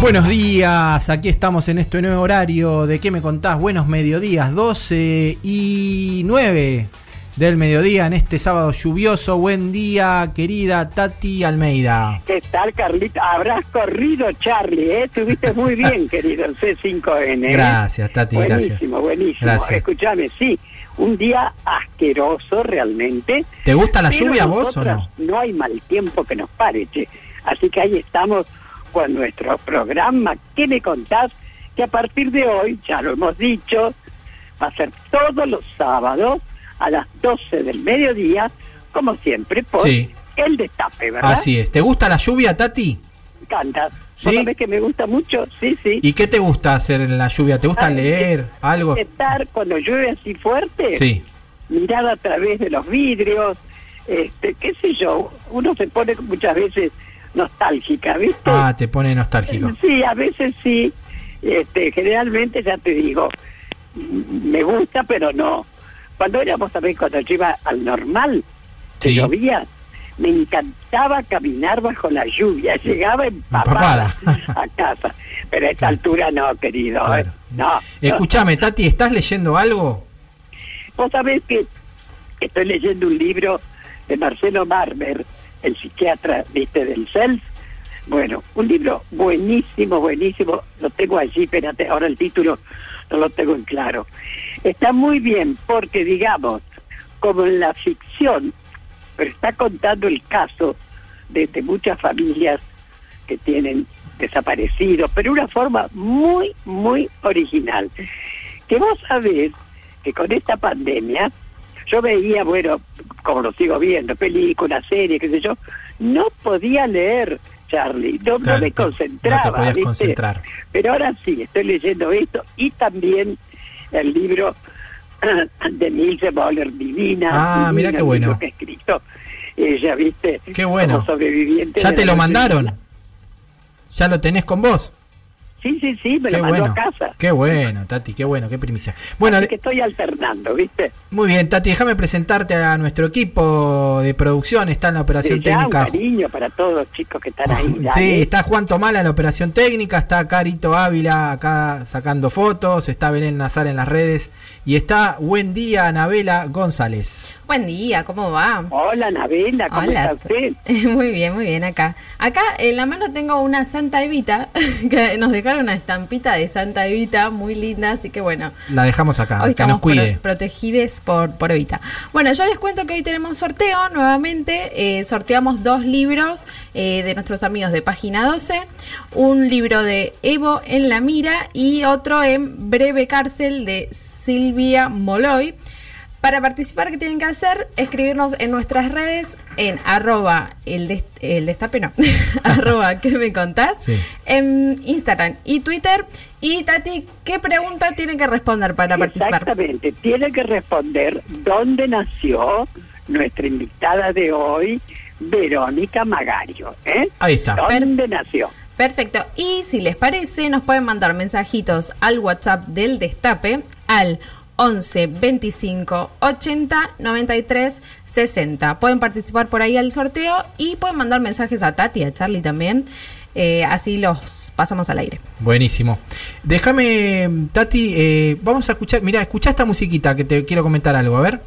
Buenos días, aquí estamos en este nuevo horario. ¿De qué me contás? Buenos mediodías, 12 y 9 del mediodía en este sábado lluvioso. Buen día, querida Tati Almeida. ¿Qué tal, Carlita? Habrás corrido, Charlie, ¿eh? Estuviste muy bien, querido, el C5N. ¿eh? Gracias, Tati, buenísimo, gracias. Buenísimo, Gracias. Escúchame, sí, un día asqueroso realmente. ¿Te gusta la lluvia vos o no? No hay mal tiempo que nos pare, che. Así que ahí estamos con nuestro programa ¿Qué me contás? Que a partir de hoy, ya lo hemos dicho, va a ser todos los sábados a las 12 del mediodía, como siempre, por Sí. el destape, ¿verdad? Así es. ¿Te gusta la lluvia, Tati? Me encanta. ¿Sí? ¿Vos sabés que me gusta mucho? Sí, sí. ¿Y qué te gusta hacer en la lluvia? ¿Te gusta Ay, leer algo? Estar cuando llueve así fuerte, Sí. mirar a través de los vidrios, este, qué sé yo, uno se pone muchas veces nostálgica, ¿viste? Ah, te pone nostálgico. Sí, a veces sí. Este, generalmente, ya te digo, me gusta, pero no. Cuando éramos también, cuando yo iba al normal, que Sí. llovía, me encantaba caminar bajo la lluvia. Llegaba empapada, Empapada. a casa. Pero a esta altura no, querido. ¿eh? Claro. No. no. Escúchame, Tati, ¿estás leyendo algo? Vos sabés que estoy leyendo un libro de Marcelo Marmer, el psiquiatra, viste, del self. Bueno, un libro buenísimo, buenísimo. Lo tengo allí, espérate, ahora el título no lo tengo en claro. Está muy bien porque, digamos, como en la ficción, pero está contando el caso de, muchas familias que tienen desaparecidos, pero una forma muy, muy original. Que vos sabés que con esta pandemia, yo veía, bueno, como lo sigo viendo, películas, series, qué sé yo, no podía leer, Charlie, no, me te- no concentraba. te concentrar. Pero ahora sí, estoy leyendo esto y también el libro de Nilce Boller, Divina. Ah, mira qué bueno. libro que ha escrito ella, ¿viste? Qué bueno. Como sobreviviente. ¿Ya te lo mandaron? ¿Ya lo tenés con vos? Sí, sí, sí, me Qué lo mandó bueno. a casa. Qué bueno, Tati, qué bueno, qué primicia. Bueno, Así que estoy alternando, ¿viste? muy bien, Tati, déjame presentarte a nuestro equipo de producción. Está en la operación Sí, ya, un técnica. cariño para todos los chicos que están ahí. Sí, está Juan Tomala en la operación técnica, está Carito Ávila acá sacando fotos, está Belén Nazar en las redes y está Buen Día Anabela González. Buen día, ¿cómo va? Hola, Nabela, ¿cómo Hola. está usted? Muy bien, muy bien acá. Acá en la mano tengo una Santa Evita, que nos dejaron una estampita de Santa Evita muy linda, así que bueno, La dejamos acá, hoy que nos estamos cuide. pro- protegidos por, por Evita. Bueno, yo les cuento que hoy tenemos sorteo nuevamente, eh, sorteamos dos libros eh, de nuestros amigos de Página 12, un libro de Evo en la mira y otro en Breve Cárcel de Silvia Moloy. Para participar, ¿qué tienen que hacer? Escribirnos en nuestras redes en arroba el, des- el destape, no, arroba que me contás, Sí. en Instagram y Twitter. Y Tati, ¿qué pregunta tienen que responder para participar? Exactamente, tiene que responder dónde nació nuestra invitada de hoy, Verónica Magario. ¿eh? Ahí está. ¿Dónde nació? Perfecto. Y si les parece, nos pueden mandar mensajitos al WhatsApp del Destape al 11 25 80 93 60. Pueden participar por ahí al sorteo y pueden mandar mensajes a Tati, a Charlie también. Eh, así los pasamos al aire. Buenísimo. Déjame, Tati, eh, vamos a escuchar, mira, escucha esta musiquita que te quiero comentar algo, a ver.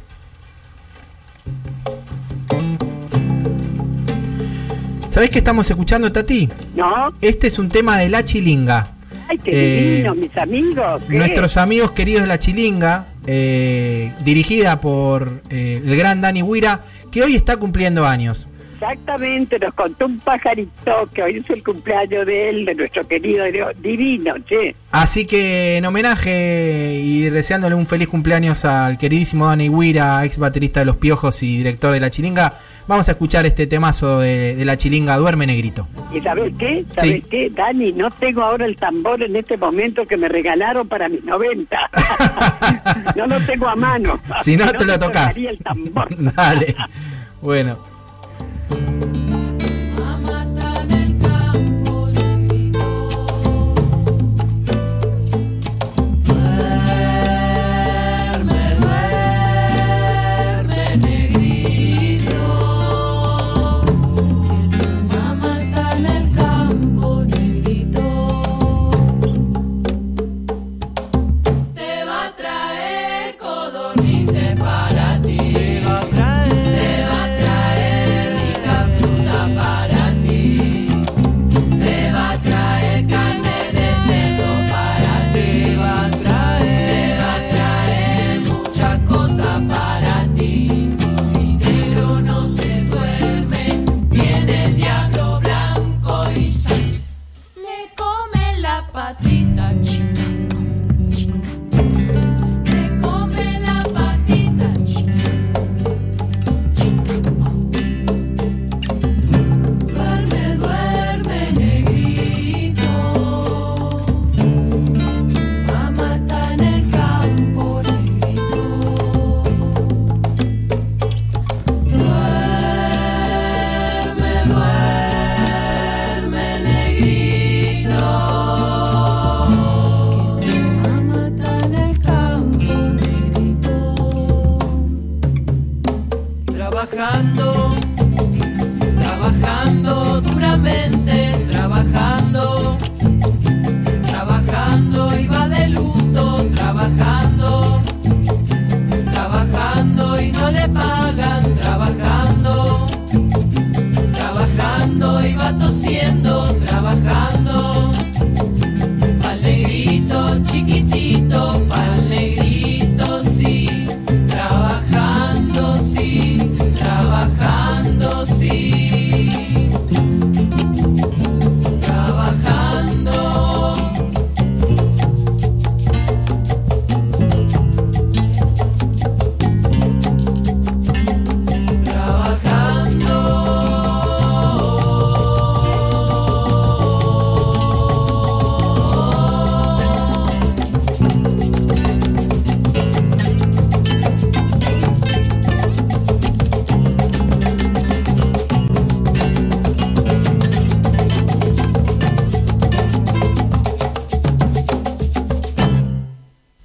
¿Sabés qué estamos escuchando, Tati? ¿No? Este es un tema de La Chilinga. Ay, qué Eh, divino, mis amigos. ¿qué? Nuestros amigos queridos de La Chilinga, eh, dirigida por eh, el gran Dani Huira, que hoy está cumpliendo años. Exactamente, nos contó un pajarito que hoy es el cumpleaños de él, de nuestro querido divino, che. Así que en homenaje y deseándole un feliz cumpleaños al queridísimo Dani Huira, ex baterista de Los Piojos y director de La Chilinga, vamos a escuchar este temazo de, La Chilinga, Duerme Negrito. ¿Y sabes qué? ¿Sabes qué, Dani? No tengo ahora el tambor en este momento que me regalaron para mis 90. no lo tengo a mano. Si no, te lo tocas. Dale. Bueno.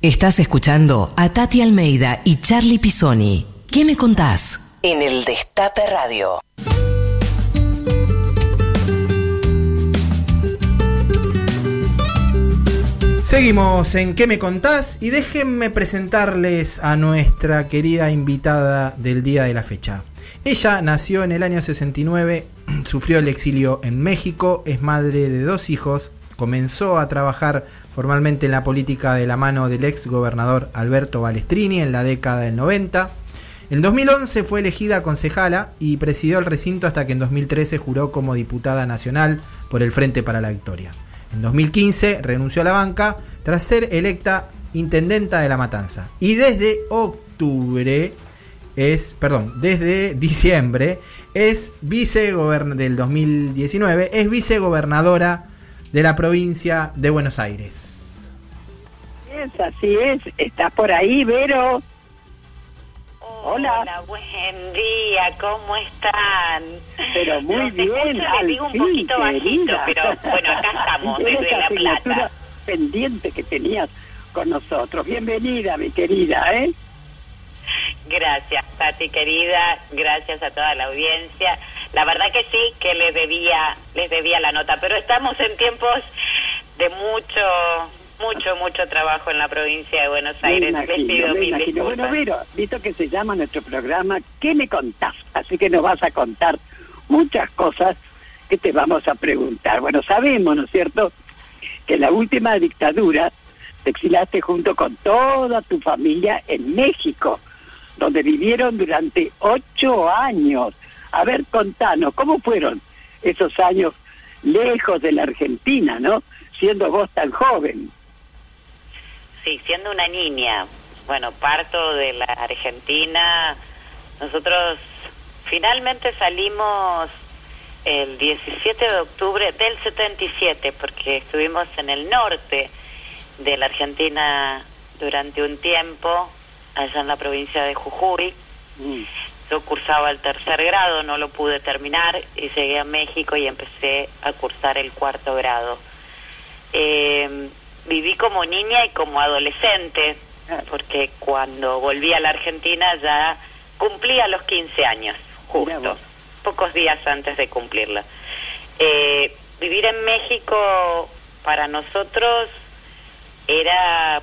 Estás escuchando a Tati Almeida y Charlie Pisoni. ¿Qué me contás? En el Destape Radio. Seguimos en ¿Qué me contás? Y déjenme presentarles a nuestra querida invitada del día de la fecha. Ella nació en el año 69, sufrió el exilio en México, es madre de dos hijos, comenzó a trabajar formalmente en la política de la mano del ex gobernador Alberto Balestrini en la década del 90. En 2011 fue elegida concejala y presidió el recinto hasta que en 2013 juró como diputada nacional por el Frente para la Victoria. En 2015 renunció a la banca tras ser electa intendenta de La Matanza. Y desde octubre es, perdón, desde diciembre es vicegobernadora del 2019 es vicegobernadora de la provincia de Buenos Aires. Es, así es. ¿Estás por ahí, Vero? Hola. Hola, buen día, ¿cómo están? Pero muy bien. Escucho, digo un poquito bajito, pero bueno, acá estamos, desde La Plata. pendiente que tenías con nosotros. Bienvenida, mi querida, ¿eh? Gracias, Pati, querida. Gracias a toda la audiencia. La verdad que sí, que les debía, les debía la nota, pero estamos en tiempos de mucho, mucho, mucho trabajo en la provincia de Buenos Aires. les pido mil Bueno, Vero, visto que se llama nuestro programa, ¿qué me contás? Así que nos vas a contar muchas cosas que te vamos a preguntar. Bueno, sabemos, ¿no es cierto?, que la última dictadura te exilaste junto con toda tu familia en México, donde vivieron durante ocho años A ver, contanos, ¿cómo fueron esos años lejos de la Argentina, no? Siendo vos tan joven. Sí, siendo una niña. Bueno, parto de la Argentina. Nosotros finalmente salimos el 17 de octubre del 77, porque estuvimos en el norte de la Argentina durante un tiempo, allá en la provincia de Jujuy. Mm. Yo cursaba el tercer grado, no lo pude terminar y llegué a México y empecé a cursar el cuarto grado. Eh, viví como niña y como adolescente, porque cuando volví a la Argentina ya cumplía los 15 años, justo, pocos días antes de cumplirla. Eh, vivir en México para nosotros era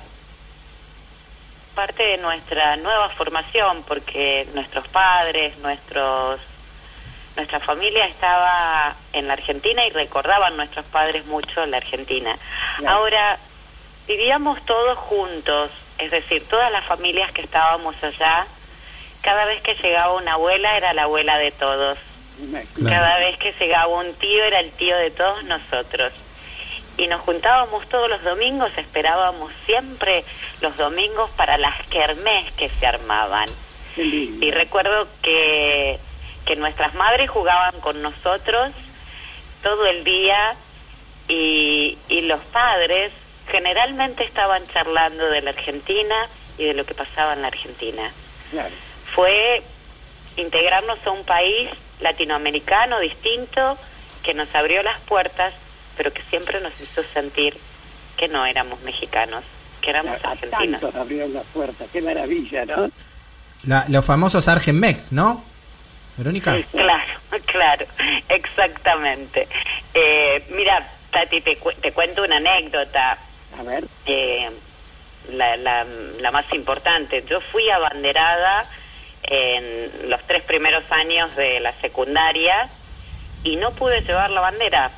parte de nuestra nueva formación porque nuestros padres, nuestros nuestra familia estaba en la Argentina y recordaban nuestros padres mucho la Argentina. Ahora vivíamos todos juntos, es decir, todas las familias que estábamos allá, cada vez que llegaba una abuela era la abuela de todos. Cada vez que llegaba un tío era el tío de todos nosotros y nos juntábamos todos los domingos, esperábamos siempre los domingos para las kermés que se armaban. Y recuerdo que, que nuestras madres jugaban con nosotros todo el día y, y los padres generalmente estaban charlando de la Argentina y de lo que pasaba en la Argentina. Fue integrarnos a un país latinoamericano distinto que nos abrió las puertas pero que siempre nos hizo sentir que no éramos mexicanos, que éramos argentinos. Tantos abrieron la puerta, qué maravilla, ¿no? los famosos Argenmex, ¿no? Verónica. claro, claro, exactamente. Eh, mira, Tati, te, te, cuento una anécdota. A ver. Eh, la, la, la más importante. Yo fui abanderada en los tres primeros años de la secundaria y no pude llevar la bandera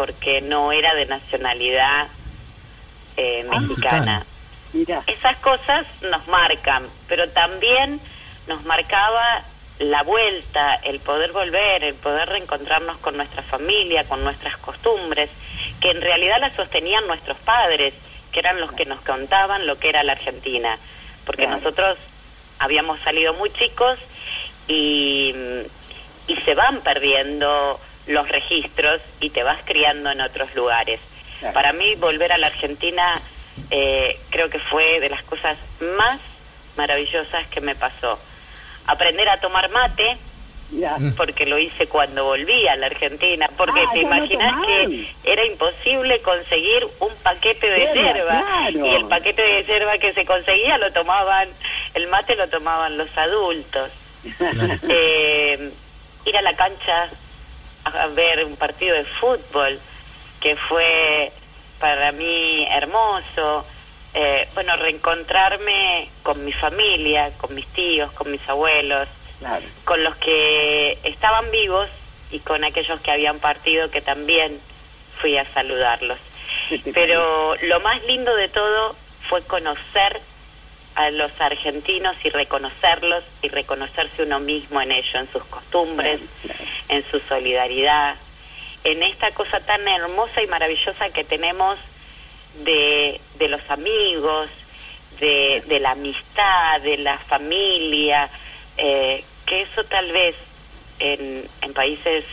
porque no era de nacionalidad eh, ah, mexicana. Esas cosas nos marcan, pero también nos marcaba la vuelta, el poder volver, el poder reencontrarnos con nuestra familia, con nuestras costumbres, que en realidad las sostenían nuestros padres, que eran los que nos contaban lo que era la Argentina, porque nosotros habíamos salido muy chicos y, y se van perdiendo los registros y te vas criando en otros lugares. Para mí volver a la Argentina eh, creo que fue de las cosas más maravillosas que me pasó. Aprender a tomar mate, porque lo hice cuando volví a la Argentina, porque ah, te imaginas que era imposible conseguir un paquete de yerba y el paquete de yerba que se conseguía lo tomaban, el mate lo tomaban los adultos. Eh, ir a la cancha a ver un partido de fútbol que fue para mí hermoso. Eh, bueno, reencontrarme con mi familia, con mis tíos, con mis abuelos, con los que estaban vivos y con aquellos que habían partido que también fui a saludarlos. Pero lo más lindo de todo fue conocer a los argentinos y reconocerlos y reconocerse uno mismo en ello, en sus costumbres, en su solidaridad, en esta cosa tan hermosa y maravillosa que tenemos de, de los amigos, de, de, la amistad, de la familia, eh, que eso tal vez en, en países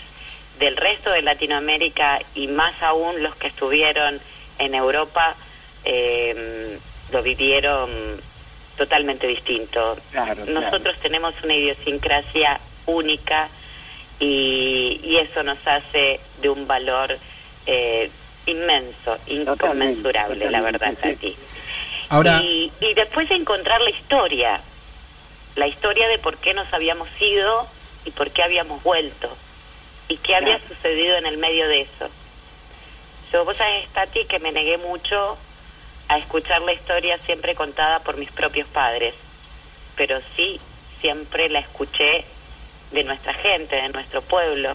del resto de Latinoamérica y más aún los que estuvieron en Europa eh, lo vivieron totalmente distinto. Nosotros tenemos una idiosincrasia única y, eso nos hace de un valor eh, inmenso, inconmensurable, la verdad, sí, Ahora... Y, y después de encontrar la historia, la historia de por qué nos habíamos ido y por qué habíamos vuelto y qué había sucedido en el medio de eso. Yo, vos sabés, Tati, que me negué mucho a escuchar la historia siempre contada por mis propios padres, pero sí siempre la escuché de nuestra gente, de nuestro pueblo,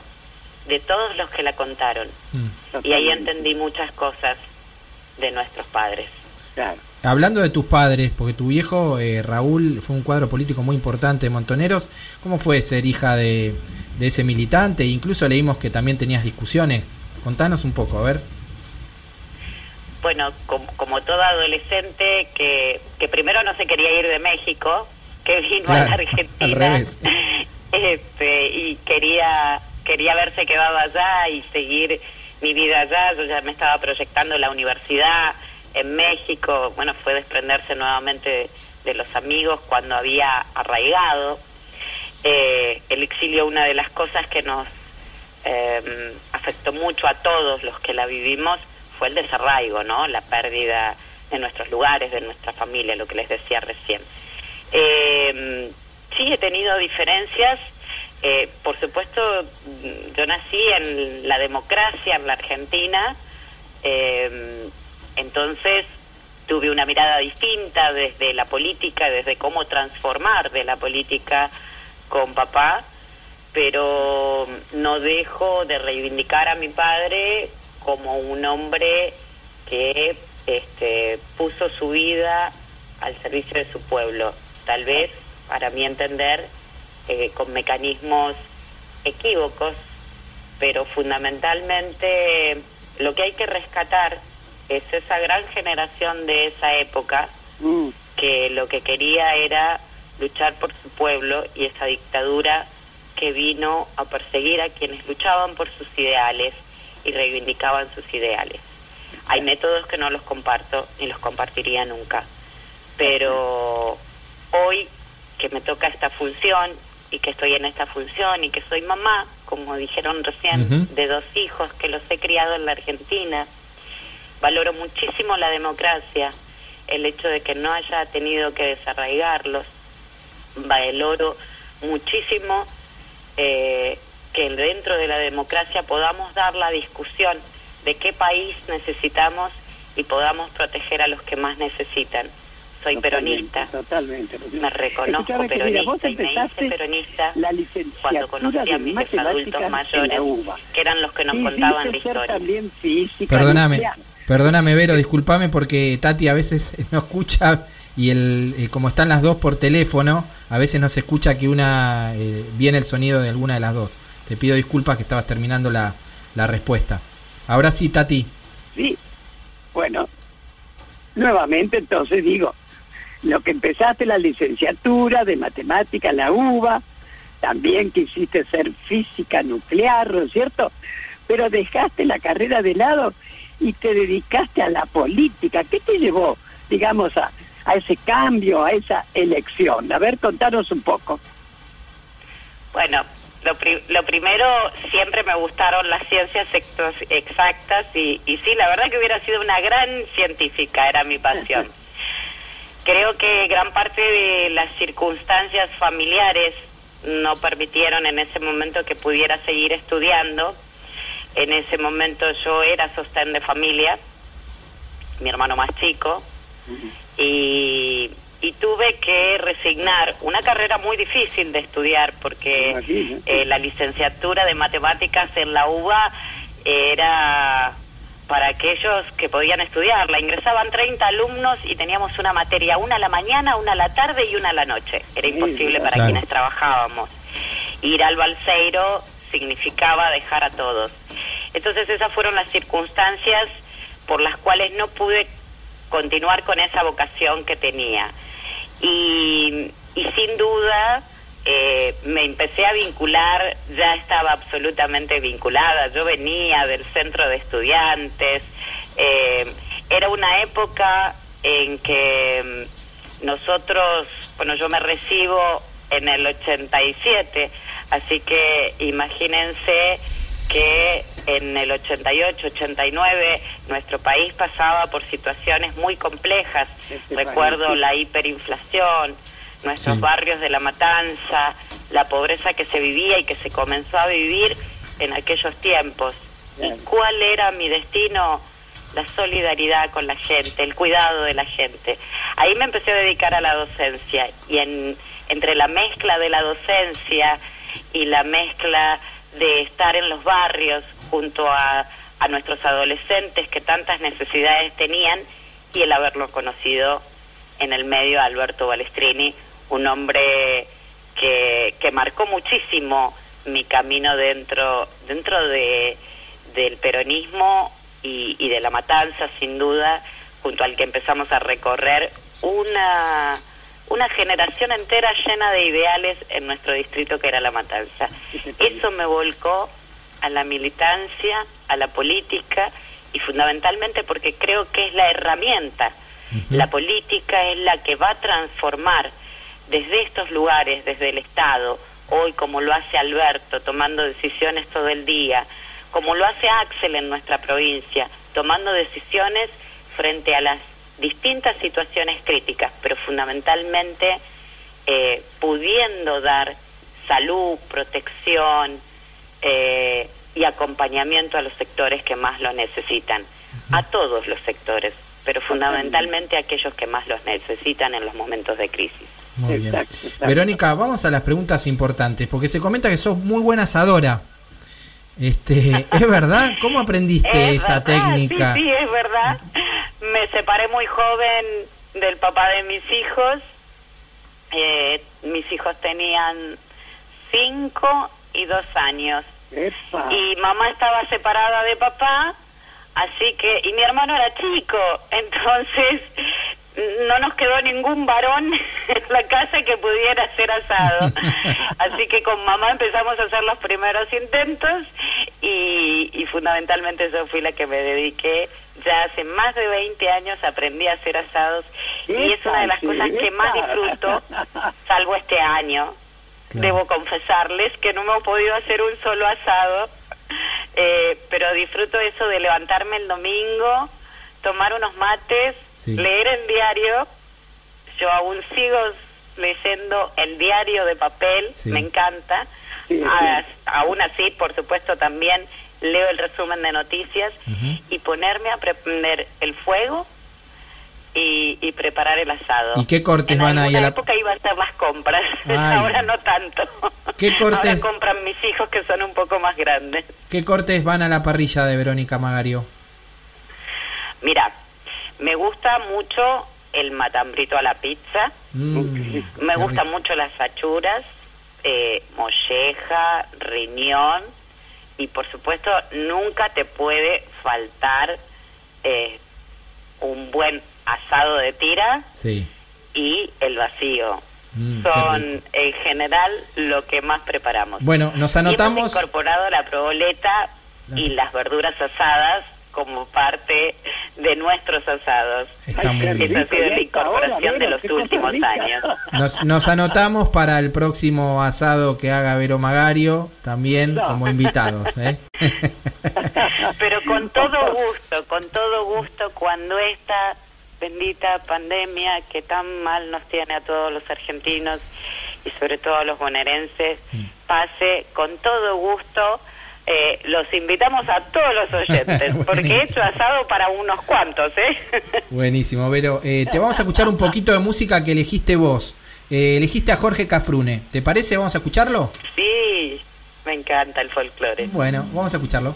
de todos los que la contaron. Mm. Y ahí entendí muchas cosas de nuestros padres. hablando de tus padres, porque tu viejo eh, Raúl fue un cuadro político muy importante de Montoneros, ¿cómo fue ser hija de, de ese militante? Incluso leímos que también tenías discusiones. Contanos un poco, a ver. Bueno, como, como toda adolescente que, que primero no se quería ir de México, que vino a la Argentina Este, y quería quería haberse quedado allá y seguir mi vida allá. Yo ya me estaba proyectando la universidad en México. Bueno, fue desprenderse nuevamente de, los amigos cuando había arraigado. Eh, el exilio, una de las cosas que nos eh, afectó mucho a todos los que la vivimos, fue el desarraigo, ¿no? La pérdida de nuestros lugares, de nuestra familia, lo que les decía recién. Eh, sí, he tenido diferencias. Eh, por supuesto, yo nací en la democracia en la Argentina, eh, entonces tuve una mirada distinta desde la política, desde cómo transformar de la política con papá, pero no dejo de reivindicar a mi padre como un hombre que este, puso su vida al servicio de su pueblo, tal vez, para mi entender, eh, con mecanismos equívocos, pero fundamentalmente lo que hay que rescatar es esa gran generación de esa época mm. que lo que quería era luchar por su pueblo y esa dictadura que vino a perseguir a quienes luchaban por sus ideales y reivindicaban sus ideales. Hay métodos que no los comparto ni los compartiría nunca, pero hoy que me toca esta función y que estoy en esta función y que soy mamá, como dijeron recién, de dos hijos que los he criado en la Argentina, valoro muchísimo la democracia, el hecho de que no haya tenido que desarraigarlos, valoro muchísimo eh, que dentro de la democracia podamos dar la discusión de qué país necesitamos y podamos proteger a los que más necesitan. Soy peronista. Totalmente. Me reconozco peronista y me hice peronista cuando conocí a mis adultos mayores, que eran los que nos contaban la historia. Perdóname, perdóname Vero, discúlpame porque Tati a veces no escucha y el eh, como están las dos por teléfono, a veces no se escucha que una eh, viene el sonido de alguna de las dos. Te pido disculpas que estabas terminando la, la respuesta. Ahora sí, Tati. Sí, bueno, nuevamente entonces digo, lo que empezaste la licenciatura de matemática en la UBA, también quisiste ser física nuclear, ¿no es cierto? Pero dejaste la carrera de lado y te dedicaste a la política. ¿Qué te llevó, digamos, a, a ese cambio, a esa elección? A ver, contanos un poco. Bueno, lo, lo, primero, siempre me gustaron las ciencias exactas y, y sí, la verdad que hubiera sido una gran científica, era mi pasión. Creo que gran parte de las circunstancias familiares no permitieron en ese momento que pudiera seguir estudiando. En ese momento yo era sostén de familia, mi hermano más chico, y y tuve que resignar una carrera muy difícil de estudiar porque eh, la licenciatura de matemáticas en la UBA era para aquellos que podían estudiarla. Ingresaban 30 alumnos y teníamos una materia, una a la mañana, una a la tarde y una a la noche. Era imposible para quienes trabajábamos. Ir al Balseiro significaba dejar a todos. Entonces esas fueron las circunstancias por las cuales no pude continuar con esa vocación que tenía y, sin duda eh, me empecé a vincular, ya estaba absolutamente vinculada, yo venía del centro de estudiantes, eh, era una época en que mm, nosotros, bueno, yo me recibo en el 87, así que imagínense que en el 88, 89 nuestro país pasaba por situaciones muy complejas. Este Recuerdo la hiperinflación, nuestros barrios de la matanza, la pobreza que se vivía y que se comenzó a vivir en aquellos tiempos. ¿Y cuál era mi destino? La solidaridad con la gente, el cuidado de la gente. Ahí me empecé a dedicar a la docencia y en, entre la mezcla de la docencia y la mezcla de estar en los barrios junto a, a nuestros adolescentes que tantas necesidades tenían, y el haberlo conocido en el medio a Alberto Balestrini, un hombre que, que marcó muchísimo mi camino dentro, dentro de, del peronismo y, y de la matanza, sin duda, junto al que empezamos a recorrer una, una generación entera llena de ideales en nuestro distrito que era La Matanza. Eso me volcó a la militancia, a la política y fundamentalmente porque creo que es la herramienta. La política es la que va a transformar desde estos lugares, desde el Estado, hoy como lo hace Alberto, tomando decisiones todo el día, como lo hace Axel en nuestra provincia, tomando decisiones frente a las distintas situaciones críticas, pero fundamentalmente eh, pudiendo dar salud, protección eh, y acompañamiento a los sectores que más lo necesitan, a todos los sectores, pero fundamentalmente a aquellos que más los necesitan en los momentos de crisis. Muy bien. Verónica, vamos a las preguntas importantes, porque se comenta que sos muy buena asadora. Este, ¿Es verdad? ¿Cómo aprendiste esa técnica? Sí, sí, es verdad. Me separé muy joven del papá de mis hijos. Eh, mis hijos tenían cinco y dos años. Y mamá estaba separada de papá, así que, y mi hermano era chico, entonces no nos quedó ningún varón en la casa que pudiera hacer asado. Así que con mamá empezamos a hacer los primeros intentos y, y fundamentalmente yo fui la que me dediqué. Ya hace más de 20 años aprendí a hacer asados y es una de las cosas que más disfruto, salvo este año. Debo confesarles que no me he podido hacer un solo asado, eh, pero disfruto eso de levantarme el domingo, tomar unos mates, leer el diario. Yo aún sigo leyendo el diario de papel, me encanta. aún así, por supuesto, también leo el resumen de noticias y ponerme a prender el fuego y, preparar el asado. ¿Y qué cortes van ahí a la época iba a hacer las compras, ahora no tanto. ¿Qué cortes? Ahora compran mis hijos que son un poco más grandes. ¿Qué cortes van a la parrilla de Verónica Magario? Mira, me gusta mucho el matambrito a la pizza, mm, me gustan mucho las achuras, eh, molleja, riñón y por supuesto nunca te puede faltar eh, un buen asado de tira y el vacío. Mm, Son en general lo que más preparamos. Bueno, nos anotamos. hemos incorporado la proboleta y las verduras asadas como parte de nuestros asados. Está muy bien. Esa ha sido la incorporación de los últimos años. Nos, nos, anotamos para el próximo asado que haga Vero Magario, también como invitados. ¿eh? Pero con todo gusto, con todo gusto, cuando esta bendita pandemia que tan mal nos tiene a todos los argentinos y sobre todo a los bonaerenses, mm. pase con todo gusto. Eh, los invitamos a todos los oyentes, porque he hecho asado para unos cuantos, ¿eh? Buenísimo, Vero. Eh, te vamos a escuchar un poquito de música que elegiste vos. Eh, elegiste a Jorge Cafrune. ¿Te parece? ¿Vamos a escucharlo? Sí, me encanta el folclore. Bueno, vamos a escucharlo.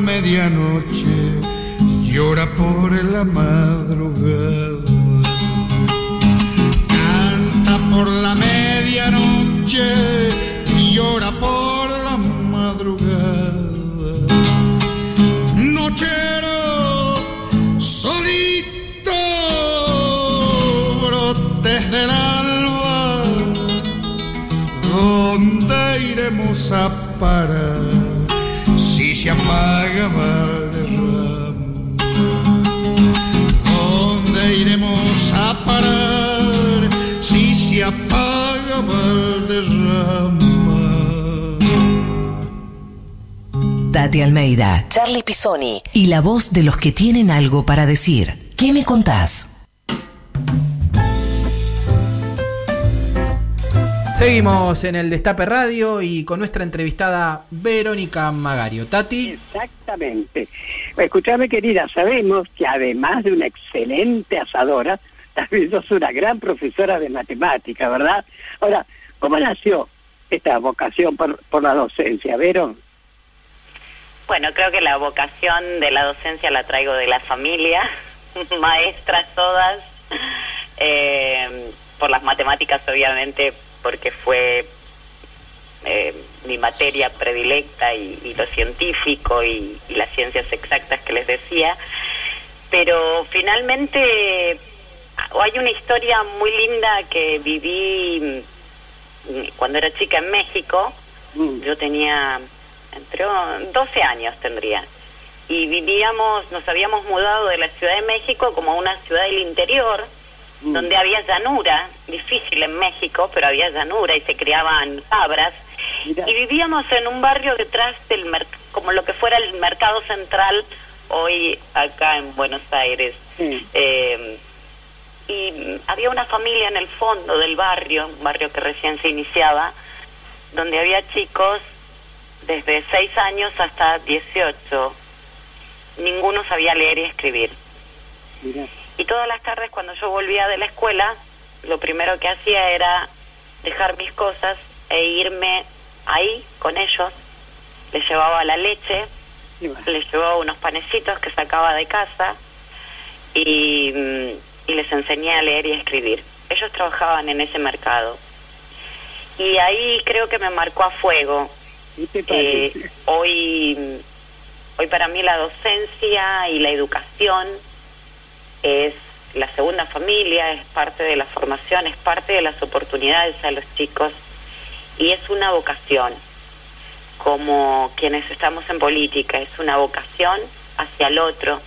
Medianoche, llora por la madrugada. Canta por la medianoche, llora por la madrugada. Nochero, solito, brotes del alba, ¿dónde iremos a apaga Valderrama? ¿Dónde iremos a parar si se apaga Valderrama? Tati Almeida, Charlie Pisoni y la voz de los que tienen algo para decir. ¿Qué me contás? Seguimos en el Destape Radio y con nuestra entrevistada Verónica Magario. Tati, Exactamente. Escuchame, querida, sabemos que además de una excelente asadora, también sos una gran profesora de matemática, ¿verdad? Ahora, ¿cómo nació esta vocación por, por la docencia, Vero? Bueno, creo que la vocación de la docencia la traigo de la familia, maestras todas, eh, por las matemáticas obviamente, porque fue eh, mi materia predilecta y, y lo científico y, y las ciencias exactas que les decía, pero finalmente ah, hay una historia muy linda que viví mm, cuando era chica en México, Mm. yo tenía entre 12 años tendría. Y vivíamos, nos habíamos mudado de la Ciudad de México como a una ciudad del interior, Mm. donde había llanura, difícil en México, pero había llanura y se criaban cabras. Mirá. Y vivíamos en un barrio detrás del mer- como lo que fuera el mercado central hoy acá en Buenos Aires. Eh, y había una familia en el fondo del barrio, un barrio que recién se iniciaba, donde había chicos desde 6 años hasta 18. Ninguno sabía leer y escribir. Mirá. Y todas las tardes cuando yo volvía de la escuela, lo primero que hacía era dejar mis cosas e irme ahí con ellos. Les llevaba la leche, bueno, les llevaba unos panecitos que sacaba de casa y, mm, y les enseñé a leer y a escribir. Ellos trabajaban en ese mercado. Y ahí creo que me marcó a fuego. ¿qué te Eh, hoy, hoy para mí la docencia y la educación es la segunda familia, es parte de la formación, es parte de las oportunidades a los chicos y es una vocación. Como quienes estamos en política, es una vocación hacia el otro,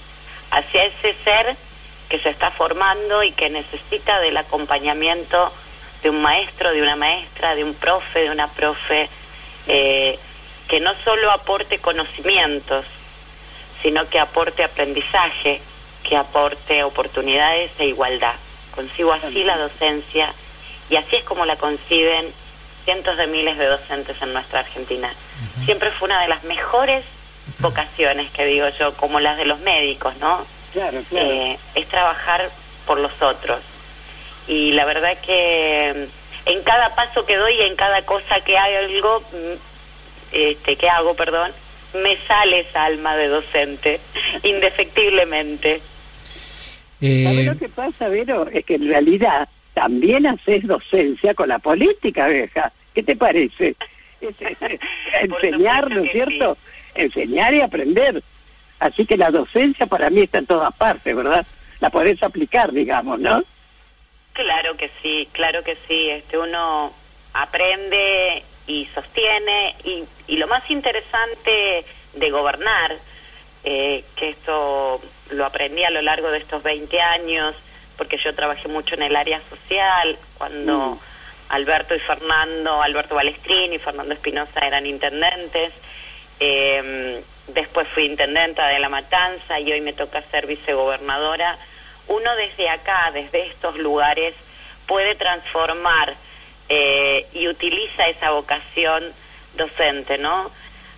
hacia ese ser que se está formando y que necesita del acompañamiento de un maestro, de una maestra, de un profe, de una profe, eh, que no solo aporte conocimientos, sino que aporte aprendizaje, que aporte oportunidades e igualdad. Concibo así la docencia y así es como la conciben cientos de miles de docentes en nuestra Argentina. Siempre fue una de las mejores vocaciones que digo yo, como las de los médicos, ¿no? Claro, claro. Eh, es trabajar por los otros. Y la verdad que mm, en cada paso que doy, en cada cosa que hago, mm, este, que hago, perdón, me sale esa alma de docente, indefectiblemente. Eh... ¿Sabes lo que pasa, Vero? Es que en realidad también haces docencia con la política, vieja. ¿Qué te parece? enseñar, ¿no es cierto? Enseñar y aprender. Así que la docencia para mí está en todas partes, ¿verdad? La podés aplicar, digamos, ¿no? Claro que sí, claro que sí. Este uno aprende y sostiene y, y lo más interesante de gobernar, eh, que esto lo aprendí a lo largo de estos 20 años, porque yo trabajé mucho en el área social, cuando mm. Alberto y Fernando, Alberto Balestrini y Fernando Espinosa eran intendentes. Eh, después fui intendenta de La Matanza y hoy me toca ser vicegobernadora. Uno desde acá, desde estos lugares, puede transformar eh, y utiliza esa vocación docente, ¿no?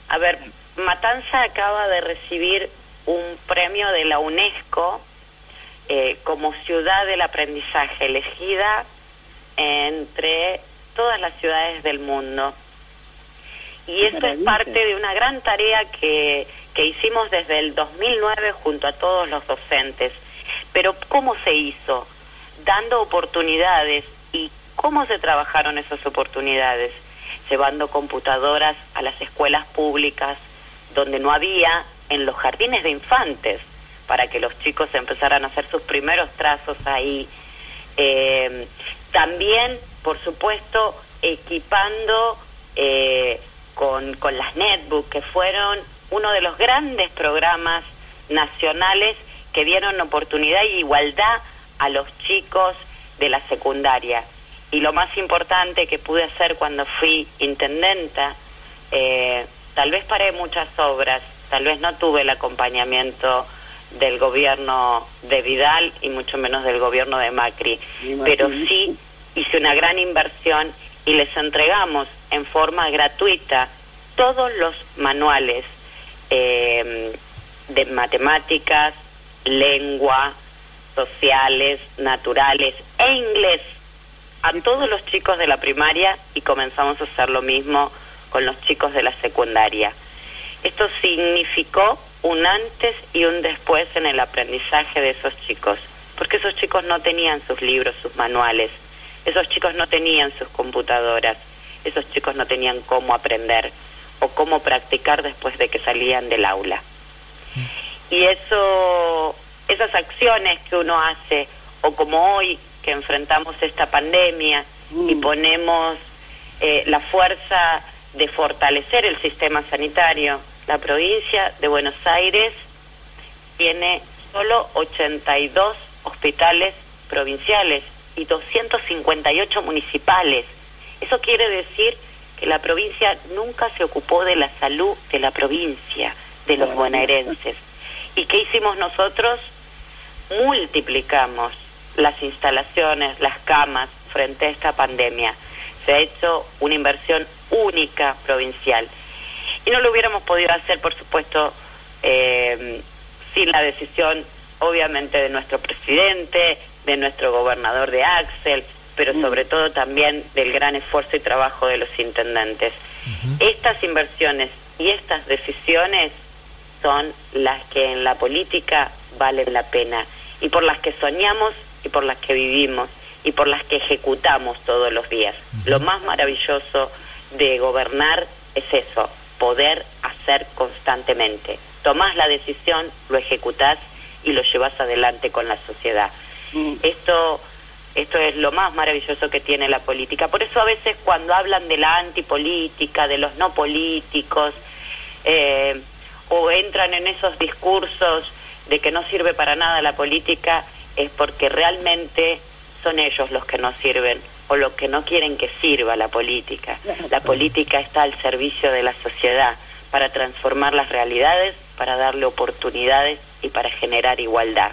A ver, Matanza acaba de recibir un premio de la UNESCO eh, como ciudad del aprendizaje, elegida entre todas las ciudades del mundo. Y esto es parte de una gran tarea que, que hicimos desde el 2009 junto a todos los docentes. Pero ¿cómo se hizo? Dando oportunidades. ¿Y cómo se trabajaron esas oportunidades? Llevando computadoras a las escuelas públicas, donde no había, en los jardines de infantes, para que los chicos empezaran a hacer sus primeros trazos ahí. Eh, también, por supuesto, equipando eh, con, con las netbooks, que fueron uno de los grandes programas nacionales que dieron oportunidad y igualdad a los chicos de la secundaria. Y lo más importante que pude hacer cuando fui intendenta, eh, tal vez paré muchas obras, tal vez no tuve el acompañamiento del gobierno de Vidal y mucho menos del gobierno de Macri, pero sí hice una gran inversión y les entregamos en forma gratuita todos los manuales eh, de matemáticas, lengua, sociales, naturales e inglés. A todos los chicos de la primaria y comenzamos a hacer lo mismo con los chicos de la secundaria. Esto significó un antes y un después en el aprendizaje de esos chicos, porque esos chicos no tenían sus libros, sus manuales, esos chicos no tenían sus computadoras, esos chicos no tenían cómo aprender o cómo practicar después de que salían del aula. Y eso, esas acciones que uno hace, o como hoy que enfrentamos esta pandemia y mm. ponemos eh, la fuerza de fortalecer el sistema sanitario, la provincia de Buenos Aires tiene solo 82 hospitales provinciales y 258 municipales. Eso quiere decir que la provincia nunca se ocupó de la salud de la provincia, de los bonaerenses. ¿Y qué hicimos nosotros? Multiplicamos las instalaciones, las camas frente a esta pandemia. Se ha hecho una inversión única provincial. Y no lo hubiéramos podido hacer, por supuesto, eh, sin la decisión, obviamente, de nuestro presidente, de nuestro gobernador de Axel, pero mm. sobre todo también del gran esfuerzo y trabajo de los intendentes. Estas inversiones y estas decisiones son las que en la política valen la pena y por las que soñamos y por las que vivimos y por las que ejecutamos todos los días. Lo más maravilloso de gobernar es eso, poder hacer constantemente. Tomás la decisión, lo ejecutás y lo llevas adelante con la sociedad. Mm. Esto esto es lo más maravilloso que tiene la política. Por eso a veces cuando hablan de la antipolítica, de los no políticos, eh, o entran en esos discursos de que no sirve para nada la política, es porque realmente son ellos los que no sirven o los que no quieren que sirva la política. La política está al servicio de la sociedad para transformar las realidades, para darle oportunidades y para generar igualdad.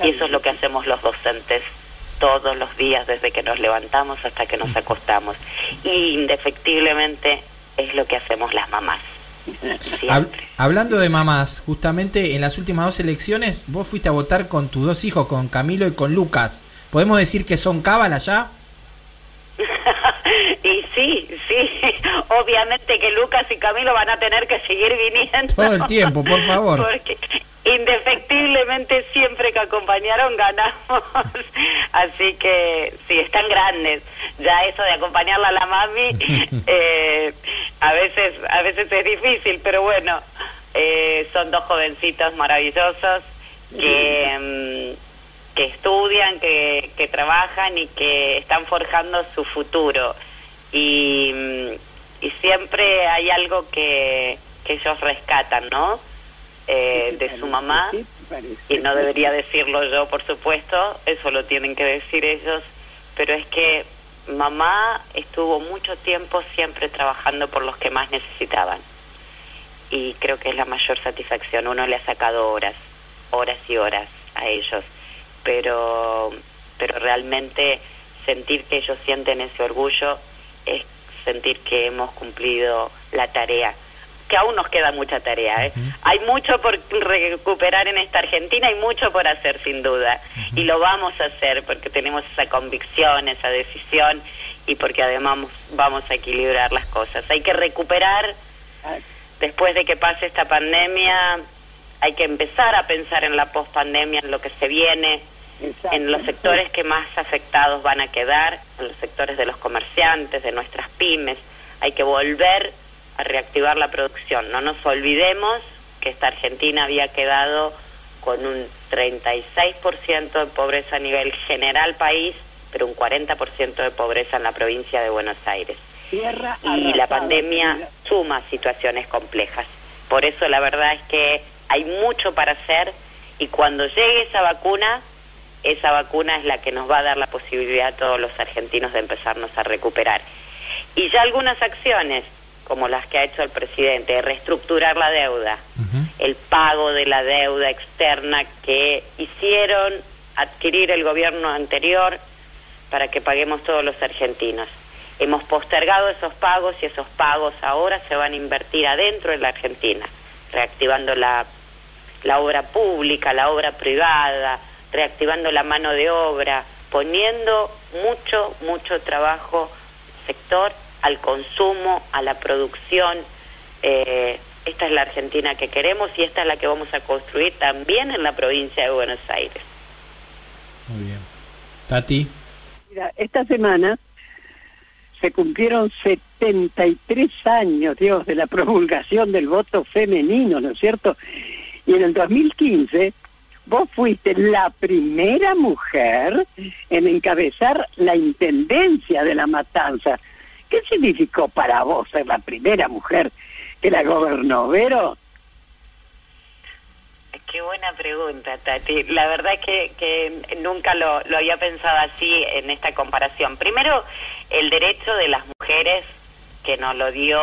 Y eso es lo que hacemos los docentes todos los días desde que nos levantamos hasta que nos acostamos. Y indefectiblemente es lo que hacemos las mamás. hablando de mamás, justamente en las últimas dos elecciones vos fuiste a votar con tus dos hijos, con Camilo y con Lucas. ¿Podemos decir que son cábala ya? y Sí, sí. Obviamente que Lucas y Camilo van a tener que seguir viniendo. Todo el tiempo, por favor. Porque indefectiblemente siempre que acompañaron ganamos. Así que sí, están grandes. Ya eso de acompañarla a la mami, eh, a veces a veces es difícil, pero bueno, eh, son dos jovencitos maravillosos que, mm, que estudian, que, que trabajan y que están forjando su futuro. Y, y siempre hay algo que, que ellos rescatan, ¿no? Eh, de su mamá y no debería decirlo yo, por supuesto, eso lo tienen que decir ellos, pero es que mamá estuvo mucho tiempo siempre trabajando por los que más necesitaban y creo que es la mayor satisfacción. Uno le ha sacado horas, horas y horas a ellos, pero, pero realmente sentir que ellos sienten ese orgullo es sentir que hemos cumplido la tarea que aún nos queda mucha tarea. ¿eh? Hay mucho por recuperar en esta Argentina, hay mucho por hacer sin duda. Y lo vamos a hacer porque tenemos esa convicción, esa decisión y porque además vamos a equilibrar las cosas. Hay que recuperar, después de que pase esta pandemia, hay que empezar a pensar en la pospandemia, en lo que se viene, en los sectores que más afectados van a quedar, en los sectores de los comerciantes, de nuestras pymes. Hay que volver a reactivar la producción. No nos olvidemos que esta Argentina había quedado con un 36% de pobreza a nivel general país, pero un 40% de pobreza en la provincia de Buenos Aires. y la pandemia suma situaciones complejas. Por eso la verdad es que hay mucho para hacer y cuando llegue esa vacuna, esa vacuna es la que nos va a dar la posibilidad a todos los argentinos de empezarnos a recuperar. Y ya algunas acciones como las que ha hecho el presidente, reestructurar la deuda, el pago de la deuda externa que hicieron adquirir el gobierno anterior para que paguemos todos los argentinos. Hemos postergado esos pagos y esos pagos ahora se van a invertir adentro de la Argentina, reactivando la, la obra pública, la obra privada, reactivando la mano de obra, poniendo mucho, mucho trabajo sector al consumo, a la producción. Eh, esta es la Argentina que queremos y esta es la que vamos a construir también en la provincia de Buenos Aires. Muy bien. Tati. Mira, esta semana se cumplieron 73 años, Dios, de la promulgación del voto femenino, ¿no es cierto? Y en el 2015 vos fuiste la primera mujer en encabezar la intendencia de la matanza. ¿Qué significó para vos ser la primera mujer que la gobernó, Vero? Qué buena pregunta, Tati. La verdad que, que nunca lo, lo había pensado así en esta comparación. Primero, el derecho de las mujeres que nos lo dio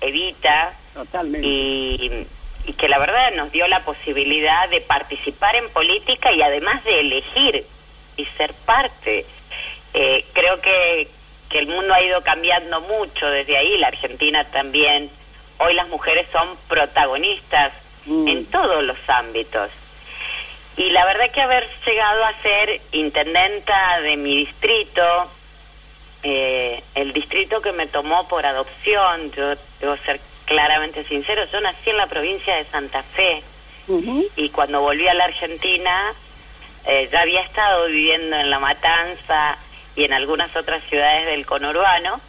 Evita Totalmente. Y, y que la verdad nos dio la posibilidad de participar en política y además de elegir y ser parte. Eh, creo que, que el mundo ha ido cambiando mucho desde ahí, la Argentina también. Hoy las mujeres son protagonistas Mm. en todos los ámbitos. Y la verdad que haber llegado a ser intendenta de mi distrito, eh, el distrito que me tomó por adopción, yo debo ser claramente sincero, yo nací en la provincia de Santa Fe y cuando volví a la Argentina eh, ya había estado viviendo en La Matanza y en algunas otras ciudades del conurbano,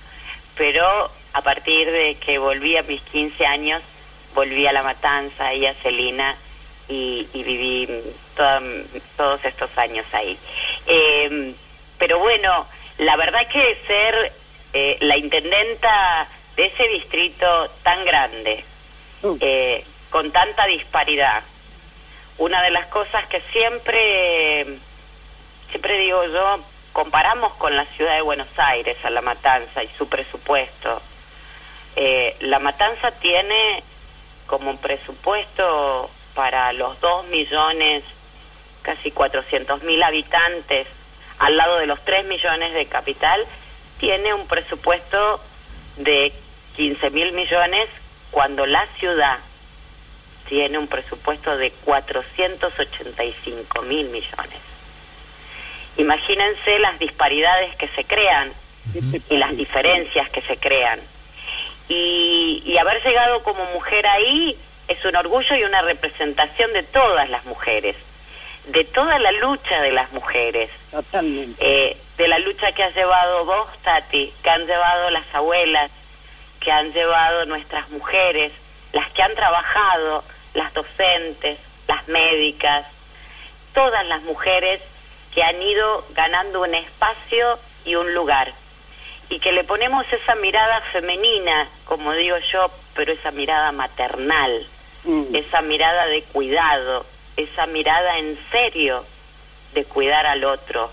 pero a partir de que volví a mis 15 años, volví a La Matanza y a Celina y, y viví toda- todos estos años ahí. Eh, pero bueno, la verdad que ser eh, la intendenta de ese distrito tan grande, Uh, eh, con tanta disparidad. Una de las cosas que siempre, siempre digo yo, comparamos con la ciudad de Buenos Aires, a La Matanza y su presupuesto. Eh, la Matanza tiene como presupuesto para los 2 millones, casi 400 mil habitantes, al lado de los 3 millones de capital, tiene un presupuesto de 15 mil millones cuando la ciudad tiene un presupuesto de 485 mil millones. Imagínense las disparidades que se crean y las diferencias que se crean. Y, y haber llegado como mujer ahí es un orgullo y una representación de todas las mujeres, de toda la lucha de las mujeres. Totalmente. Eh, de la lucha que has llevado vos, Tati, que han llevado las abuelas, que han llevado nuestras mujeres, las que han trabajado, las docentes, las médicas, todas las mujeres que han ido ganando un espacio y un lugar. Y que le ponemos esa mirada femenina, como digo yo, pero esa mirada maternal, Mm. esa mirada de cuidado, esa mirada en serio de cuidar al otro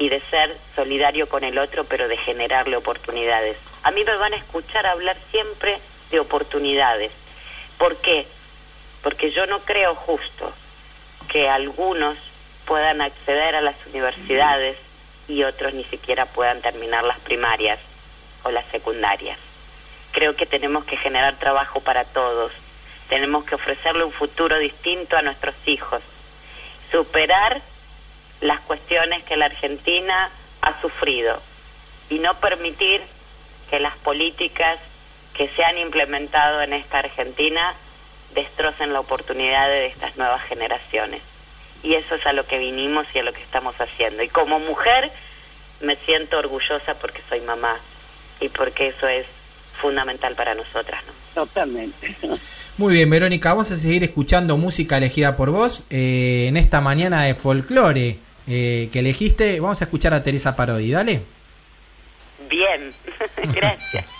y de ser solidario con el otro, pero de generarle oportunidades. A mí me van a escuchar hablar siempre de oportunidades. ¿Por qué? Porque yo no creo justo que algunos puedan acceder a las universidades y otros ni siquiera puedan terminar las primarias o las secundarias. Creo que tenemos que generar trabajo para todos, tenemos que ofrecerle un futuro distinto a nuestros hijos, superar las cuestiones que la Argentina ha sufrido y no permitir que las políticas que se han implementado en esta Argentina destrocen la oportunidad de estas nuevas generaciones. Y eso es a lo que vinimos y a lo que estamos haciendo. Y como mujer me siento orgullosa porque soy mamá y porque eso es fundamental para nosotras. ¿no? Totalmente. Muy bien, Verónica, vamos a seguir escuchando música elegida por vos eh, en esta mañana de folclore eh, que elegiste. Vamos a escuchar a Teresa Parodi, dale. Bien, gracias.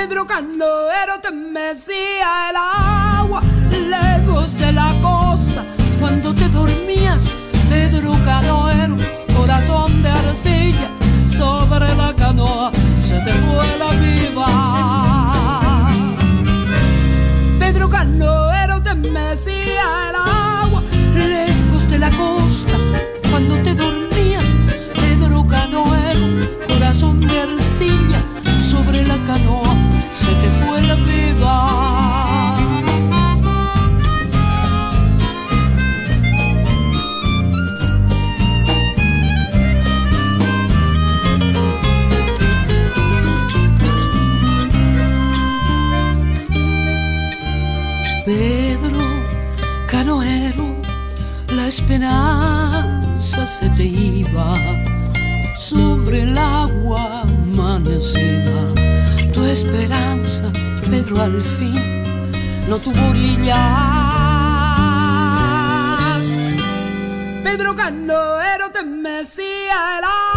Pedro Canoero te mecía el agua lejos de la costa cuando te dormías. Pedro Canoero, corazón de arcilla, sobre la canoa se te fue la vida. Pedro Canoero te mecía el agua lejos de la costa cuando te dormías. Pedro Canoero, corazón de arcilla, sobre la canoa te fue la vida. Pedro Canoero, la esperanza se te iba sobre el agua amanecida. Esperanza, Pedro, al fin no tuvo orillas. Pedro Canoero te mecía el agua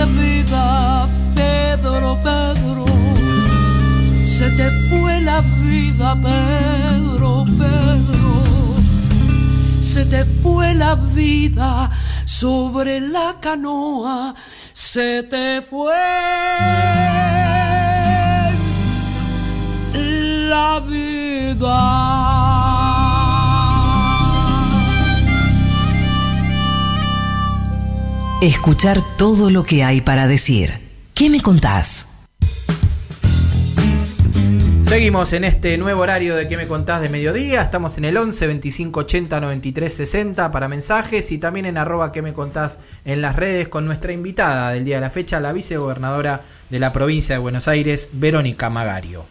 la vida. Pedro, Pedro, se te fue la vida, Pedro, Pedro se te fue la vida sobre la canoa, se te fue la vida. Escuchar todo lo que hay para decir. ¿Qué me contás? Seguimos en este nuevo horario de ¿Qué me contás de mediodía? Estamos en el 11 25 80 93 60 para mensajes y también en arroba ¿Qué me contás en las redes con nuestra invitada del día de la fecha, la vicegobernadora de la provincia de Buenos Aires, Verónica Magario.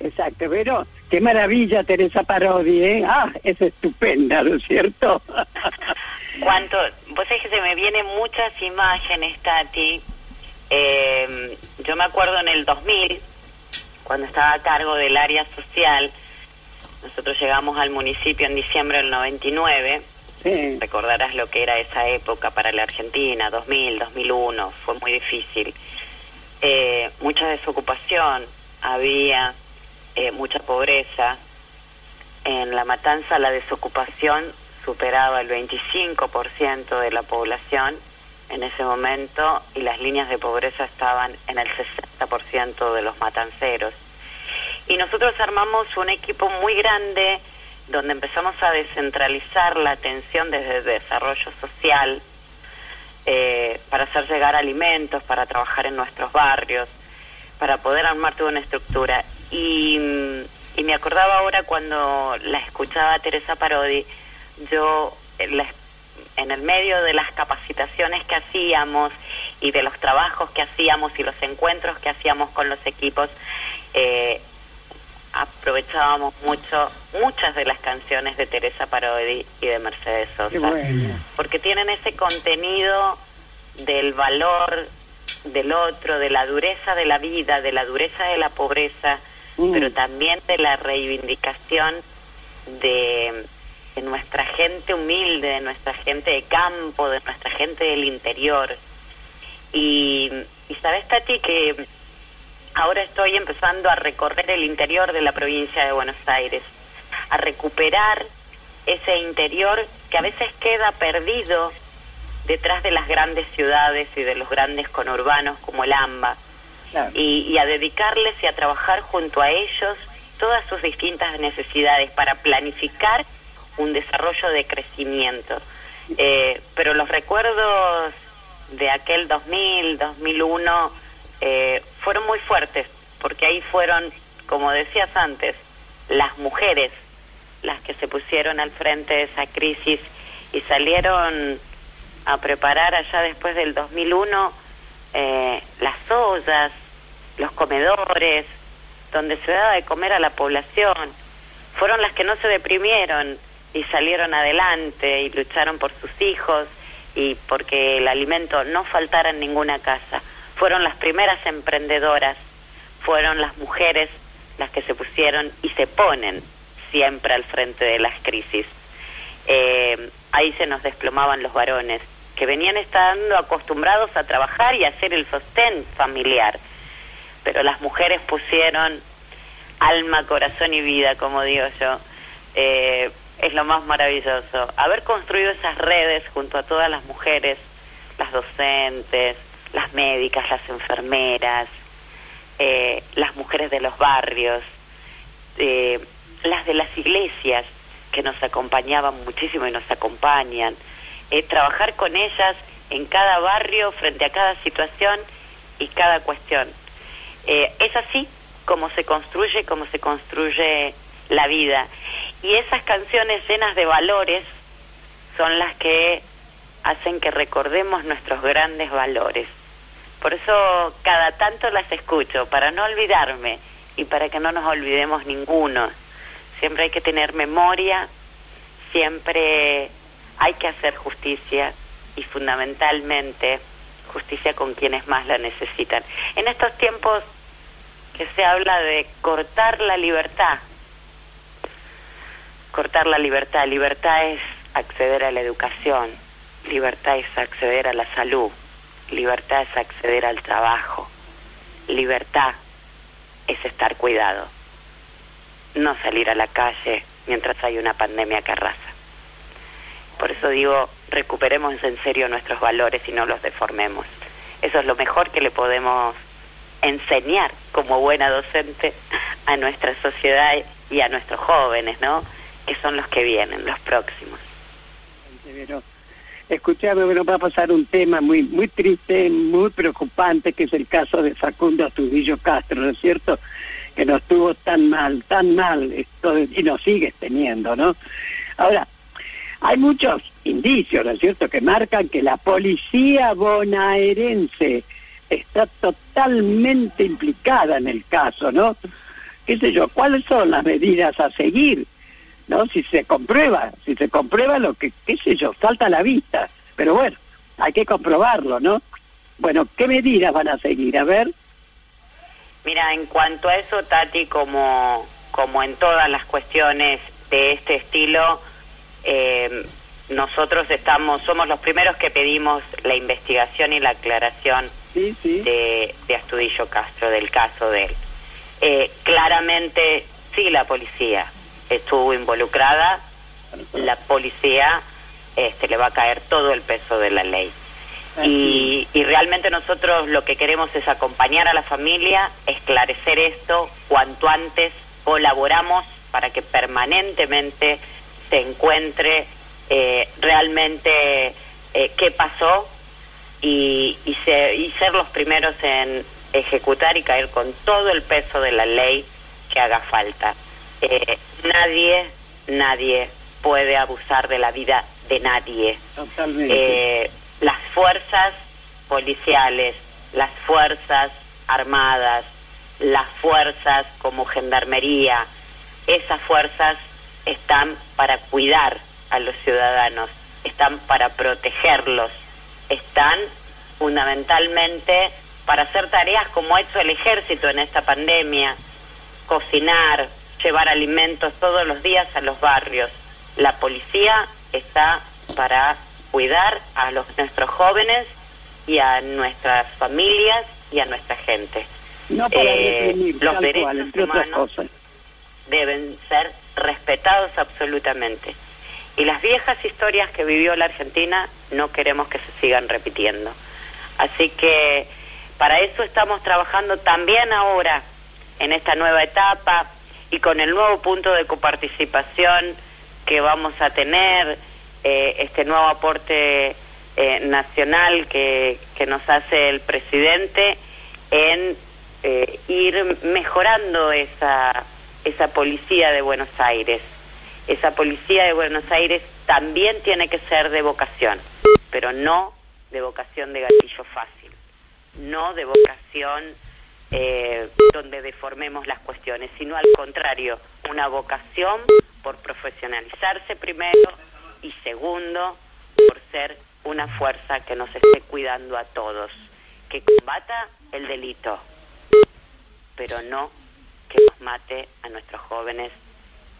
Exacto, pero qué maravilla Teresa Parodi, ¿eh? Ah, es estupenda, ¿no es cierto? Cuánto, vos sabés que se me vienen muchas imágenes, Tati. Eh, yo me acuerdo en el 2000, cuando estaba a cargo del área social, nosotros llegamos al municipio en diciembre del 99. Sí. Recordarás lo que era esa época para la Argentina, 2000, 2001, fue muy difícil. Eh, mucha desocupación, había eh, mucha pobreza. En La Matanza la desocupación superaba el 25% de la población en ese momento y las líneas de pobreza estaban en el 60% de los matanceros. Y nosotros armamos un equipo muy grande donde empezamos a descentralizar la atención desde el desarrollo social eh, para hacer llegar alimentos, para trabajar en nuestros barrios, para poder armar toda una estructura. Y, y me acordaba ahora cuando la escuchaba Teresa Parodi, yo en, la- en el medio de las capacitaciones que hacíamos y de los trabajos que hacíamos y los encuentros que hacíamos con los equipos, eh, aprovechábamos mucho muchas de las canciones de Teresa Parodi y de Mercedes Sosa bueno. porque tienen ese contenido del valor del otro, de la dureza de la vida, de la dureza de la pobreza, Mm. pero también de la reivindicación de, de nuestra gente humilde, de nuestra gente de campo, de nuestra gente del interior. Y, y sabes, Tati, que ahora estoy empezando a recorrer el interior de la provincia de Buenos Aires, a recuperar ese interior que a veces queda perdido detrás de las grandes ciudades y de los grandes conurbanos como el AMBA, Claro. y, y a dedicarles y a trabajar junto a ellos todas sus distintas necesidades para planificar un desarrollo de crecimiento. Eh, pero los recuerdos de aquel 2000, 2001 eh, fueron muy fuertes, porque ahí fueron, como decías antes, las mujeres las que se pusieron al frente de esa crisis y salieron a preparar allá después del 2001 eh, las ollas, los comedores, donde se daba de comer a la población. Fueron las que no se deprimieron y salieron adelante y lucharon por sus hijos y porque el alimento no faltara en ninguna casa. Fueron las primeras emprendedoras, fueron las mujeres las que se pusieron y se ponen siempre al frente de las crisis. Eh, ahí se nos desplomaban los varones, que venían estando acostumbrados a trabajar y a hacer el sostén familiar. Pero las mujeres pusieron alma, corazón y vida, como digo yo. Eh, es lo más maravilloso. Haber construido esas redes junto a todas las mujeres, las docentes, las médicas, las enfermeras, eh, las mujeres de los barrios, eh, las de las iglesias que nos acompañaban muchísimo y nos acompañan, eh, trabajar con ellas en cada barrio frente a cada situación y cada cuestión. Es así como se construye, como se construye la vida. Y esas canciones llenas de valores son las que hacen que recordemos nuestros grandes valores. Por eso cada tanto las escucho, para no olvidarme y para que no nos olvidemos ninguno. Siempre hay que tener memoria, siempre hay que hacer justicia y fundamentalmente justicia con quienes más la necesitan. En estos tiempos que se habla de cortar la libertad, cortar la libertad, libertad es acceder a la educación, libertad es acceder a la salud, libertad es acceder al trabajo, libertad es estar cuidado, no salir a la calle mientras hay una pandemia que arrasa. Por eso digo, recuperemos en serio nuestros valores y no los deformemos. Eso es lo mejor que le podemos enseñar como buena docente a nuestra sociedad y a nuestros jóvenes, ¿no? Que son los que vienen, los próximos. Escuchame, bueno, va a pasar un tema muy muy triste, muy preocupante, que es el caso de Facundo Astudillo Castro, ¿no es cierto? Que nos tuvo tan mal, tan mal, esto, y nos sigue teniendo, ¿no? Ahora, hay muchos indicios, ¿no es cierto?, que marcan que la policía bonaerense está totalmente implicada en el caso, ¿no? ¿Qué sé yo? ¿Cuáles son las medidas a seguir? ¿No? Si se comprueba, si se comprueba lo que, qué sé yo, salta a la vista. Pero bueno, hay que comprobarlo, ¿no? Bueno, ¿qué medidas van a seguir? A ver. Mira, en cuanto a eso, Tati, como, como en todas las cuestiones de este estilo, eh, nosotros estamos, somos los primeros que pedimos la investigación y la aclaración De, de, Astudillo Castro, del caso de él. Eh, claramente, sí, la policía estuvo involucrada, la policía este, le va a caer todo el peso de la ley. Y, y, realmente nosotros lo que queremos es acompañar a la familia, esclarecer esto cuanto antes, colaboramos para que permanentemente se encuentre eh, realmente eh, qué pasó y, y, y ser los primeros en ejecutar y caer con todo el peso de la ley que haga falta. Eh, nadie, nadie puede abusar de la vida de nadie. Eh, las fuerzas policiales, las fuerzas armadas, las fuerzas como gendarmería, esas fuerzas están para cuidar a los ciudadanos, están para protegerlos, están fundamentalmente para hacer tareas como ha hecho el ejército en esta pandemia, cocinar, llevar alimentos todos los días a los barrios. La policía está para cuidar a los, nuestros jóvenes y a nuestras familias y a nuestra gente. No eh, los derechos humanos deben ser respetados absolutamente. Y las viejas historias que vivió la Argentina no queremos que se sigan repitiendo. Así que para eso estamos trabajando también ahora en esta nueva etapa y con el nuevo punto de coparticipación que vamos a tener, eh, este nuevo aporte eh, nacional que, que, nos hace el presidente en eh, ir mejorando esa, esa policía de Buenos Aires. Esa policía de Buenos Aires también tiene que ser de vocación, pero no de vocación de gatillo fácil, no de vocación eh, donde deformemos las cuestiones, sino al contrario, una vocación por profesionalizarse primero y segundo, por ser una fuerza que nos esté cuidando a todos, que combata el delito, pero no que nos mate a nuestros jóvenes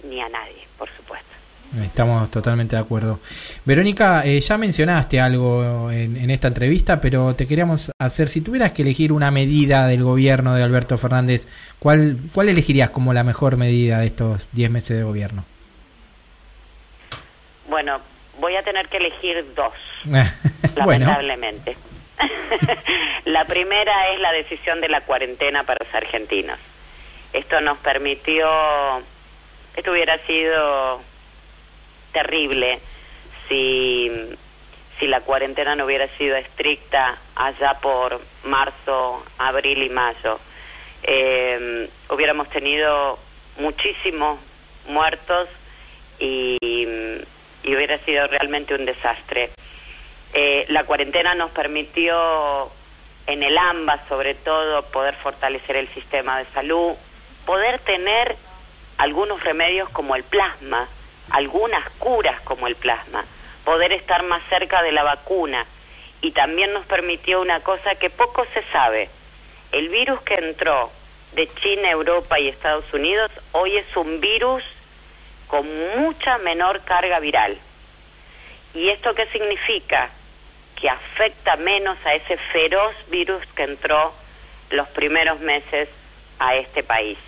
ni a nadie, por supuesto. Estamos totalmente de acuerdo. Verónica, eh, ya mencionaste algo en, esta entrevista, pero te queríamos hacer, si tuvieras que elegir una medida del gobierno de Alberto Fernández, ¿cuál, cuál elegirías como la mejor medida de estos 10 meses de gobierno? Bueno, voy a tener que elegir dos, lamentablemente. la primera es la decisión de la cuarentena para los argentinos. Esto nos permitió, esto hubiera sido terrible si, si la cuarentena no hubiera sido estricta allá por marzo, abril y mayo. Eh, hubiéramos tenido muchísimos muertos y, y, hubiera sido realmente un desastre. Eh, la cuarentena nos permitió en el AMBA sobre todo poder fortalecer el sistema de salud, poder tener algunos remedios como el plasma, algunas curas como el plasma, poder estar más cerca de la vacuna y también nos permitió una cosa que poco se sabe. El virus que entró de China, Europa y Estados Unidos hoy es un virus con mucha menor carga viral. ¿Y esto qué significa? Que afecta menos a ese feroz virus que entró los primeros meses a este país.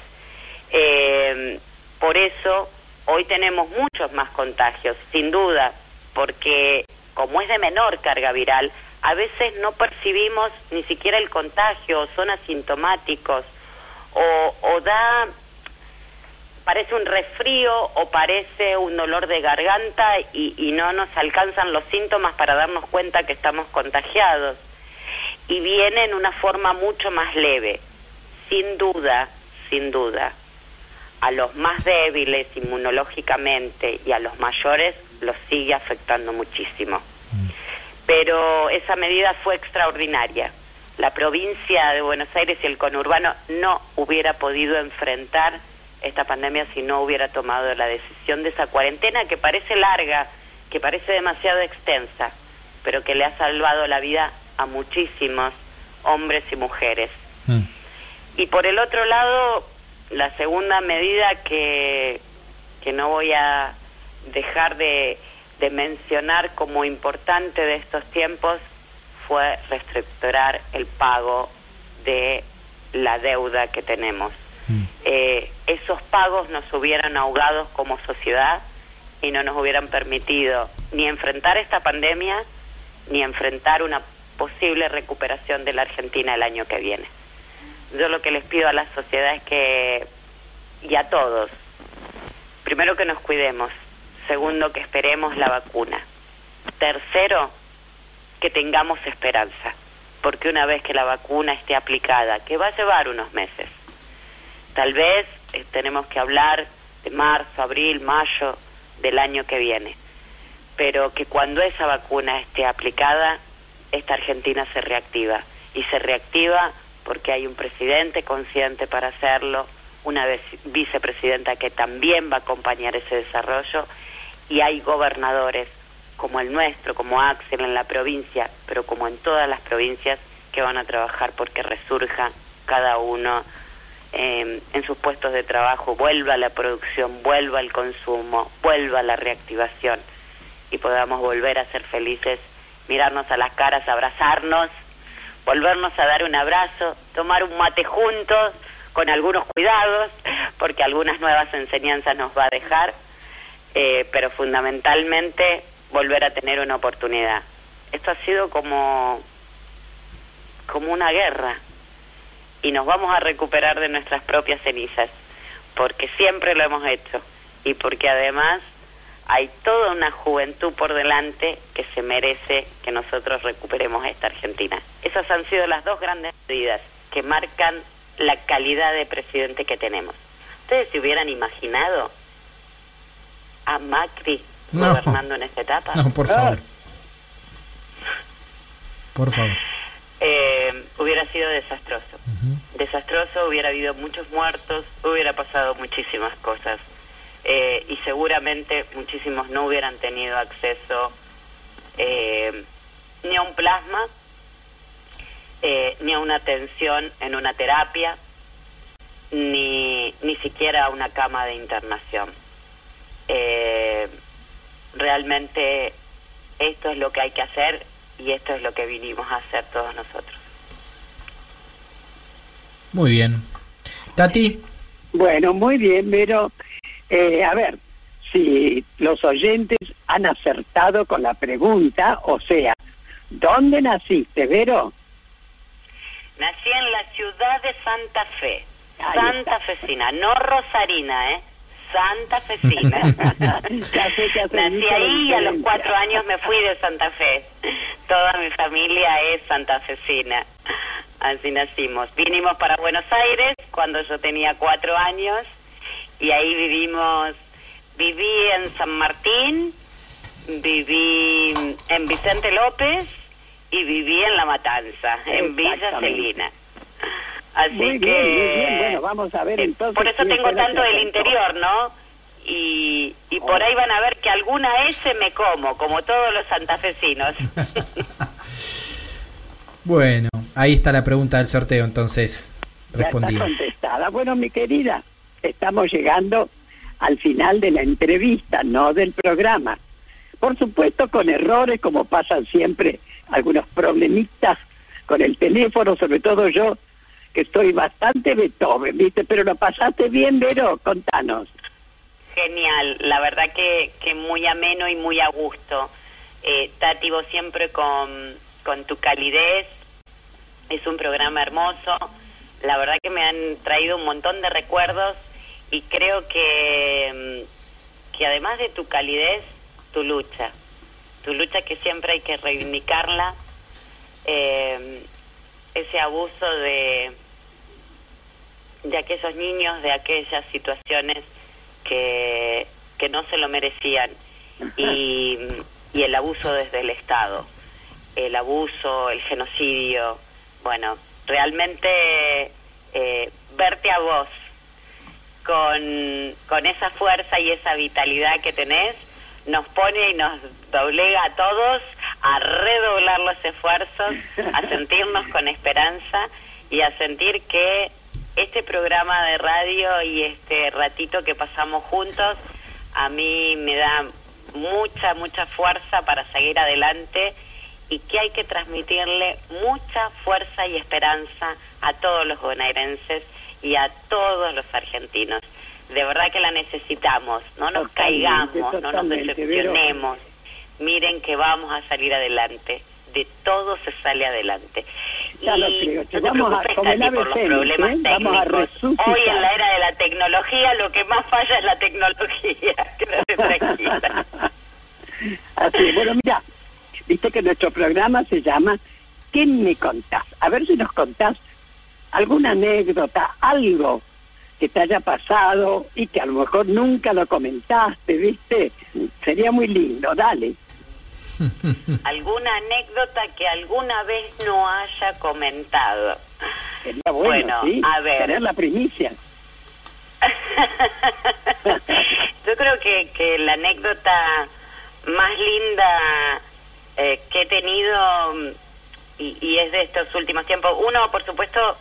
Eh, por eso hoy tenemos muchos más contagios, sin duda, porque como es de menor carga viral, a veces no percibimos ni siquiera el contagio, son asintomáticos, o, o da, parece un resfrío o parece un dolor de garganta y, y no nos alcanzan los síntomas para darnos cuenta que estamos contagiados. Y viene en una forma mucho más leve. Sin duda, sin duda, a los más débiles inmunológicamente y a los mayores los sigue afectando muchísimo. Pero esa medida fue extraordinaria. La provincia de Buenos Aires y el conurbano no hubiera podido enfrentar esta pandemia si no hubiera tomado la decisión de esa cuarentena que parece larga, que parece demasiado extensa, pero que le ha salvado la vida a muchísimos hombres y mujeres. Mm. Y por el otro lado, la segunda medida que, que no voy a dejar de, de mencionar como importante de estos tiempos fue reestructurar el pago de la deuda que tenemos. Mm. Eh, esos pagos nos hubieran ahogado como sociedad y no nos hubieran permitido ni enfrentar esta pandemia ni enfrentar una posible recuperación de la Argentina el año que viene. Yo lo que les pido a la sociedad es que, y a todos, primero que nos cuidemos, segundo que esperemos la vacuna, tercero que tengamos esperanza, porque una vez que la vacuna esté aplicada, que va a llevar unos meses, tal vez eh, tenemos que hablar de marzo, abril, mayo del año que viene, pero que cuando esa vacuna esté aplicada, esta Argentina se reactiva y se reactiva porque hay un presidente consciente para hacerlo, una vice- vicepresidenta que también va a acompañar ese desarrollo y hay gobernadores como el nuestro, como Axel en la provincia, pero como en todas las provincias que van a trabajar porque resurja cada uno eh, en sus puestos de trabajo, vuelva la producción, vuelva el consumo, vuelva la reactivación y podamos volver a ser felices, mirarnos a las caras, abrazarnos, volvernos a dar un abrazo, tomar un mate juntos, con algunos cuidados, porque algunas nuevas enseñanzas nos va a dejar, eh, pero fundamentalmente volver a tener una oportunidad. Esto ha sido como, como una guerra y nos vamos a recuperar de nuestras propias cenizas, porque siempre lo hemos hecho y porque además hay toda una juventud por delante que se merece que nosotros recuperemos esta Argentina. Esas han sido las dos grandes medidas que marcan la calidad de presidente que tenemos. ¿Ustedes se hubieran imaginado a Macri No. gobernando en esta etapa? No, por favor. Por favor. Eh, hubiera sido desastroso. Desastroso, hubiera habido muchos muertos, hubiera pasado muchísimas cosas. Eh, y seguramente muchísimos no hubieran tenido acceso eh, ni a un plasma, eh, ni a una atención en una terapia, ni, ni siquiera a una cama de internación. Eh, realmente esto es lo que hay que hacer y esto es lo que vinimos a hacer todos nosotros. Muy bien. Tati, Bueno, muy bien, pero eh, a ver, si los oyentes han acertado con la pregunta, o sea, ¿dónde naciste, Vero? Nací en la ciudad de Santa Fe, Ahí Santa Fecina, no Rosarina, ¿eh? Santa Fecina. Nací ahí y a los cuatro años me fui de Santa Fe. Toda mi familia es santafesina. Así nacimos. Vinimos para Buenos Aires cuando yo tenía cuatro años y ahí vivimos, viví en San Martín, viví en Vicente López y viví en La Matanza, en Villa. Celina. Así Muy que... bien, muy bien. Bueno, vamos a ver eh, entonces Por eso tengo tanto del interior, ¿no? Y, y por ahí van a ver que alguna S me como, como todos los santafesinos. bueno, ahí está la pregunta del sorteo, entonces Ya está respondida. contestada. Bueno, mi querida, estamos llegando al final de la entrevista, no del programa. Por supuesto, con errores, como pasan siempre, algunos problemitas con el teléfono, sobre todo yo, que estoy bastante Beethoven, ¿viste? Pero lo pasaste bien, Vero, contanos. Genial, la verdad que, que muy ameno y muy a gusto. Eh, Tati, vos siempre con, con tu calidez, es un programa hermoso. La verdad que me han traído un montón de recuerdos y creo que, mm, que además de tu calidez, tu lucha, tu lucha que siempre hay que reivindicarla, eh, ese abuso de, de aquellos niños, de aquellas situaciones que, que no se lo merecían y, y el abuso desde el Estado, el abuso, el genocidio, bueno, realmente eh, verte a vos con, con esa fuerza y esa vitalidad que tenés, nos pone y nos doblega a todos a redoblar los esfuerzos, a sentirnos con esperanza y a sentir que este programa de radio y este ratito que pasamos juntos a mí me da mucha, mucha fuerza para seguir adelante y que hay que transmitirle mucha fuerza y esperanza a todos los bonaerenses y a todos los argentinos. De verdad que la necesitamos, no nos caigamos, no nos decepcionemos. Miren que vamos a salir adelante, de todo se sale adelante. Ya lo creo, no te vamos a, como el por los problemas ¿eh? A Hoy en la era de la tecnología lo que más falla es la tecnología. Quédate tranquila. Así, bueno, mira, viste que nuestro programa se llama ¿Qué me contás? A ver si nos contás alguna anécdota, algo que te haya pasado y que a lo mejor nunca lo comentaste, ¿viste? Sería muy lindo, dale. ¿Alguna anécdota que alguna vez no haya comentado? Sería bueno, a ver. Tener la primicia. Yo creo que, que la anécdota más linda eh, que he tenido y, y, es de estos últimos tiempos. Uno, por supuesto,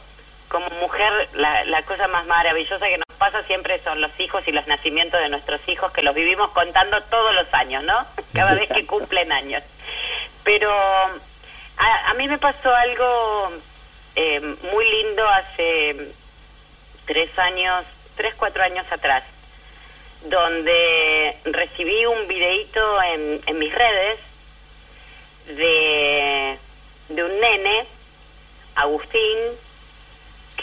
como mujer, la, la cosa más maravillosa que nos pasa siempre son los hijos y los nacimientos de nuestros hijos, que los vivimos contando todos los años, ¿no? Cada vez que cumplen años. Pero a, a mí me pasó algo eh, muy lindo hace tres años, tres, cuatro años atrás, donde recibí un videíto en, en mis redes de, de un nene, Agustín,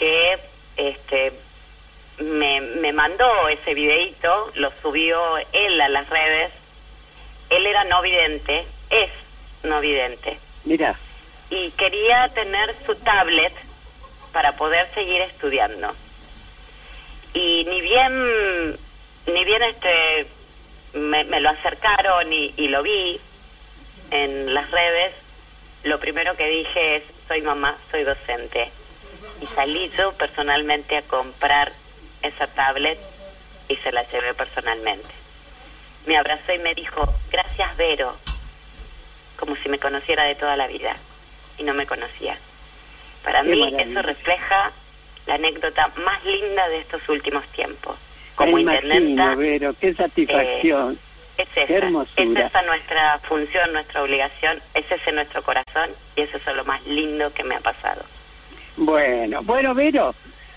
que este me, me mandó ese videito, lo subió él a las redes. Él era no vidente, es no vidente. Mira. Y quería tener su tablet para poder seguir estudiando. Y ni bien, ni bien este, me, me lo acercaron y, y lo vi en las redes, lo primero que dije es, soy mamá, soy docente y salí yo personalmente a comprar esa tablet y se la llevé personalmente. Me abrazó y me dijo, gracias Vero, como si me conociera de toda la vida y no me conocía. Para mí eso refleja la anécdota más linda de estos últimos tiempos. Como intendenta, Vero, qué satisfacción. Eh, es esa, es esa nuestra función, nuestra obligación, es ese nuestro corazón y eso es lo más lindo que me ha pasado. Bueno, bueno, Vero,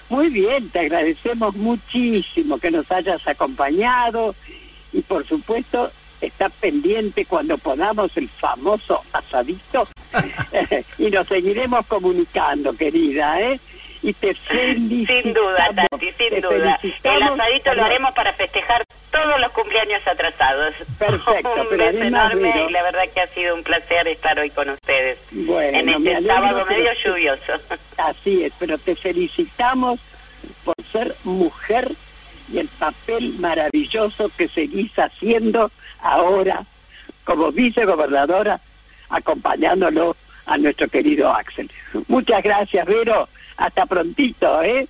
muy bien, te agradecemos muchísimo que nos hayas acompañado y por supuesto está pendiente cuando podamos el famoso asadito y nos seguiremos comunicando, querida, ¿eh? Y te felicitamos. Sin duda, Tati, sin duda. El asadito lo haremos para festejar todos los cumpleaños atrasados. Perfecto, un beso enorme y la verdad que ha sido un placer estar hoy con ustedes bueno, en este sábado medio lluvioso. Así es, pero te felicitamos por ser mujer y el papel maravilloso que seguís haciendo ahora como vicegobernadora, acompañándolo a nuestro querido Axel. Muchas gracias, Vero. Hasta prontito, ¿eh?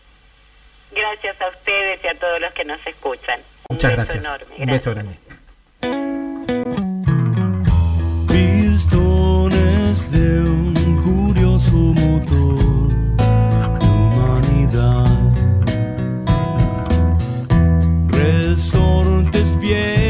Gracias a ustedes y a todos los que nos escuchan. Muchas gracias. Enorme. Un beso grande. Pistones de un curioso motor de humanidad. Resortes viejos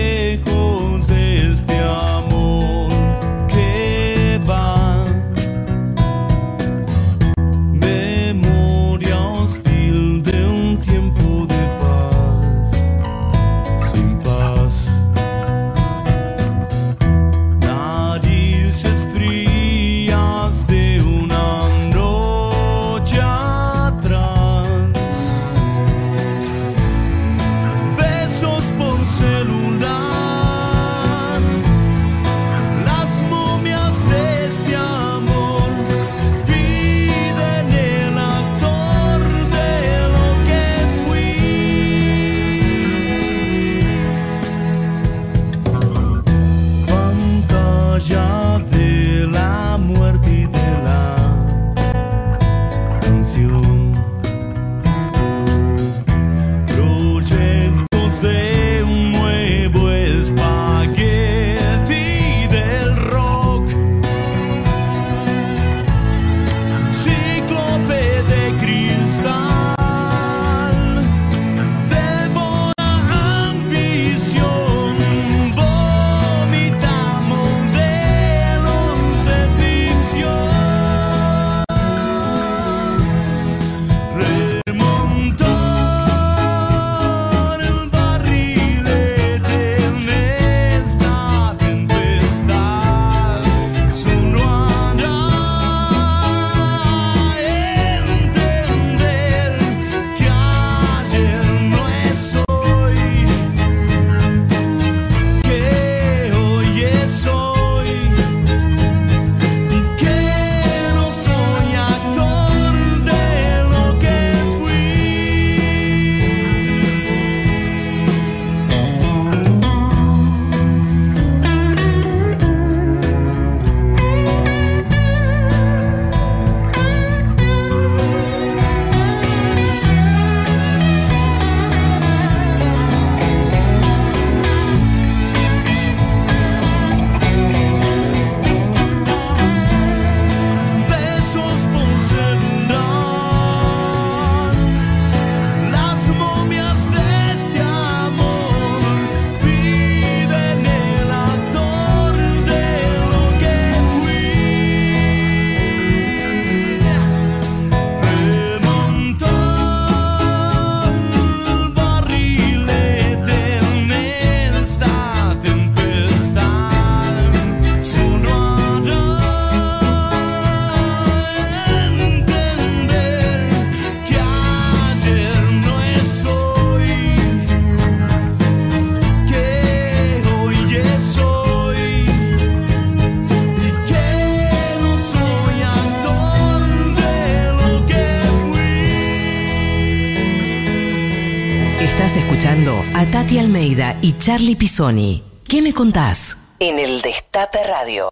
y Charlie Pisoni. ¿Qué me contás? En el Destape Radio.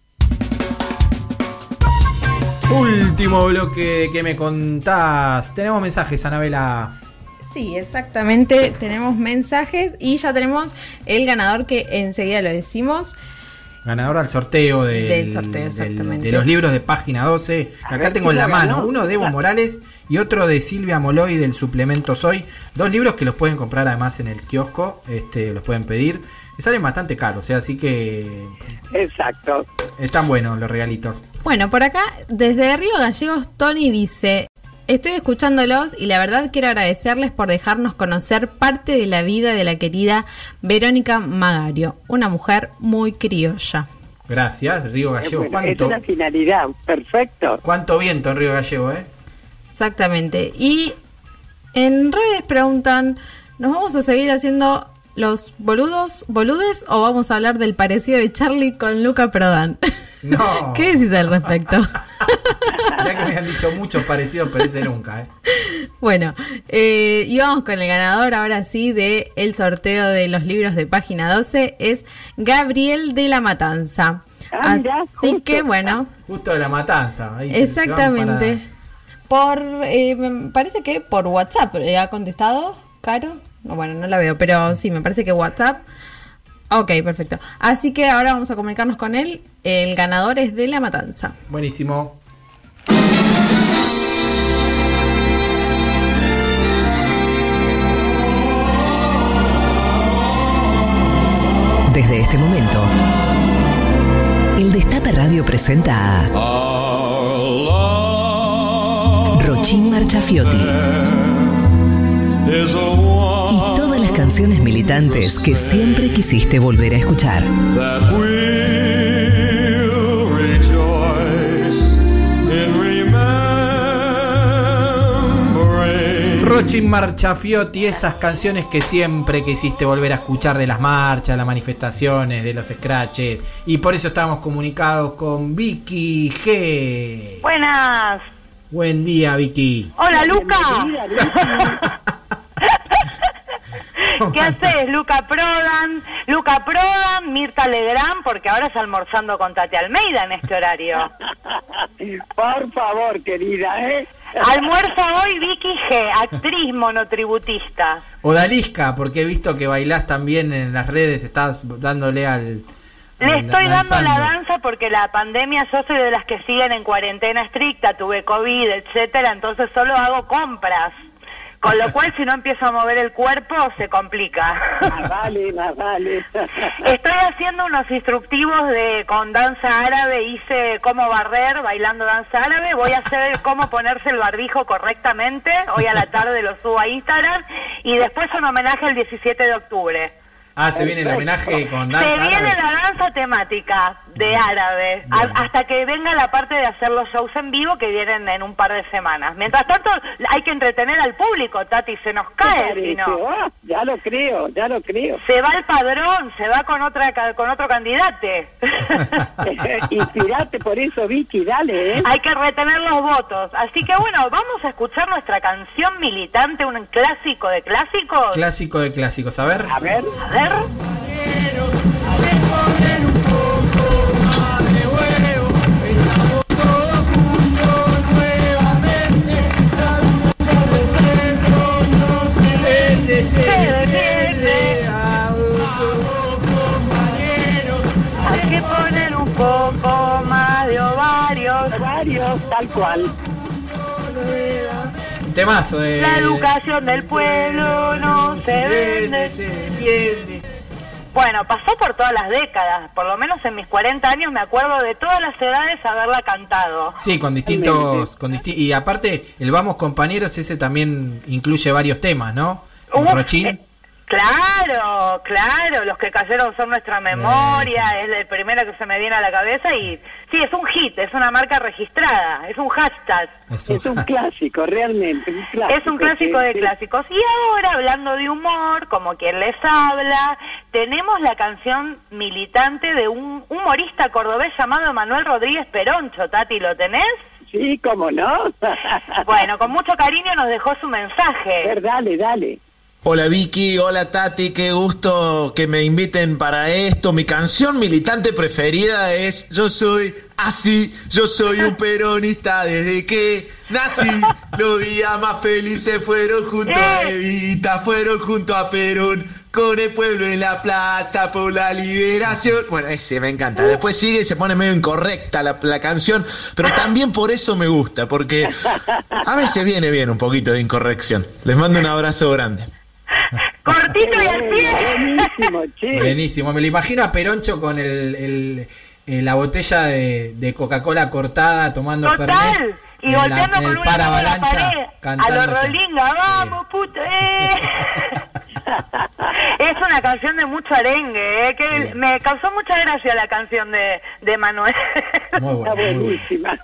Último bloque que me contás. Tenemos mensajes, Anabela. Sí, exactamente. Tenemos mensajes y ya tenemos el ganador que enseguida lo decimos. Ganador al sorteo del, Del sorteo, del- exactamente. de los libros de página 12. Acá ver, tengo en la ¿quién lo mano ganó? uno de Evo. Morales y otro de Silvia Moloy del suplemento Soy. Dos libros que los pueden comprar además en el kiosco. Este, los pueden pedir. Y salen bastante caros, ¿eh? así que Exacto. están buenos los regalitos. Bueno, por acá, desde Río Gallegos, Tony dice, estoy escuchándolos y la verdad quiero agradecerles por dejarnos conocer parte de la vida de la querida Verónica Magario, una mujer muy criolla. Gracias, Río Gallego. bueno, es ¿Cuánto, una finalidad. Perfecto. cuánto viento en Río Gallego, eh? Exactamente. Y en redes preguntan, ¿nos vamos a seguir haciendo los boludos, boludes o vamos a hablar del parecido de Charlie con Luca Prodan? No. ¿Qué decís al respecto? Ya que me han dicho muchos parecidos, pero ese nunca, ¿eh? Bueno, eh, y vamos con el ganador ahora sí de el sorteo de los libros de página 12 es Gabriel de la Matanza. Ah, mirá, Así justo. que bueno, Justo de la matanza. ahí se- se van exactamente. Por, eh, me parece que por WhatsApp ha contestado, Caro. No, bueno, no la veo, pero sí, me parece que WhatsApp. Ok, perfecto. Así que ahora vamos a comunicarnos con él. El ganador es de la Matanza. Buenísimo. Desde este momento, el Destape Radio presenta a Rochín Marchafiotti canciones militantes que siempre quisiste volver a escuchar. Rochin Marchafiotti, esas canciones que siempre quisiste volver a escuchar de las marchas, las manifestaciones, de los scratches. Y por eso estamos comunicados con Vicky G. Buenas. Buen día, Vicky. Hola, Luca. ¿Qué haces, Luca Prodan? Luca Prodan, Mirta Legrand, porque ahora es almorzando con Tati Almeida en este horario. Por favor, querida, ¿eh? Almuerza hoy Vicky G, actriz monotributista. Odalisca, porque he visto que bailás también en las redes, estás dándole al... Le estoy dando la danza porque la pandemia, yo soy de las que siguen en cuarentena estricta, tuve COVID, etcétera, entonces solo hago compras. Con lo cual, si no empiezo a mover el cuerpo, se complica. Más vale, más vale. Estoy haciendo unos instructivos de con danza árabe, hice cómo barrer bailando danza árabe, voy a hacer cómo ponerse el barbijo correctamente, hoy a la tarde lo subo a Instagram y después un homenaje el 17 de octubre. Ah, se viene el homenaje con danza. Se viene árabe. la danza temática de árabe, a- hasta que venga la parte de hacer los shows en vivo que vienen en un par de semanas. Mientras tanto, hay que entretener al público, Tati, se nos ¿Qué cae si no. Ah, ya lo creo, ya lo creo. Se va el padrón, se va con otra ca- con otro candidato. Inspirate por eso, Vicky, dale, ¿eh? Hay que retener los votos. Así que bueno, vamos a escuchar nuestra canción militante, un clásico de clásicos. Clásico de clásicos, a ver. A ver, A ver. Se defiende. Hay que poner un poco más de ovarios. varios, tal cual. Temazo de... La educación del pueblo no se vende. se defiende. Bueno, pasó por todas las décadas. Por lo menos en mis 40 años me acuerdo de todas las edades haberla cantado. Sí, con distintos... Con disti- y aparte, el Vamos Compañeros, ese también incluye varios temas, ¿no? El Hubo- Rochín. claro, claro, los que cayeron son nuestra memoria, es el primero que se me viene a la cabeza y sí, es un hit, es una marca registrada, es un hashtag. Es un clásico, realmente. Un clásico, Es un clásico de clásicos. Y ahora, hablando de humor, como quien les habla, tenemos la canción militante de un humorista cordobés llamado Manuel Rodríguez Peroncho. Tati, ¿lo tenés? Sí, cómo no. Bueno, con mucho cariño nos dejó su A ver, mensaje. dale, dale. Hola Vicky, hola Tati, qué gusto que me inviten para esto. Mi canción militante preferida es Yo soy así, yo soy un peronista desde que nací. Los días más felices fueron junto a Evita, fueron junto a Perón, con el pueblo en la plaza por la liberación. Bueno, ese me encanta. Después sigue y se pone medio incorrecta la, la canción, pero también por eso me gusta, porque a veces viene bien un poquito de incorrección. Les mando un abrazo grande. Cortito y al pie. Buenísimo, che. Buenísimo, me lo imagino a Peroncho con el, el- eh, la botella de, de Coca-Cola cortada, tomando Total. Fernet. Y en la- golpeando en con una mano la pared. A cantando. los Rolinga, vamos, puto. Eh. es una canción de mucho arengue, eh, que Bien. me causó mucha gracia la canción de, de Manuel. Muy bueno. buenísima.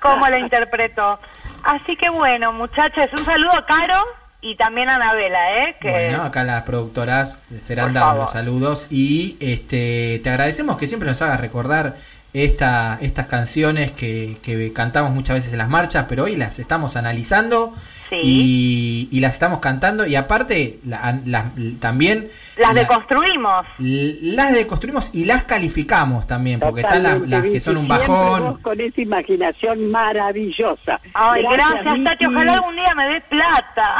cómo la interpretó. Así que bueno, muchachos, un saludo a Caro y también a Anabela, ¿eh? Que Bueno, acá las productoras serán dados los saludos y este te agradecemos que siempre nos hagas recordar esta, estas canciones que, que cantamos muchas veces en las marchas, pero hoy las estamos analizando Sí. y, y las estamos cantando y aparte la- las- también las la- deconstruimos. las deconstruimos y las calificamos también, porque están las, que son un bajón. con esa imaginación maravillosa. Ay, gracias, Vicky. Tati. Ojalá algún día me des plata.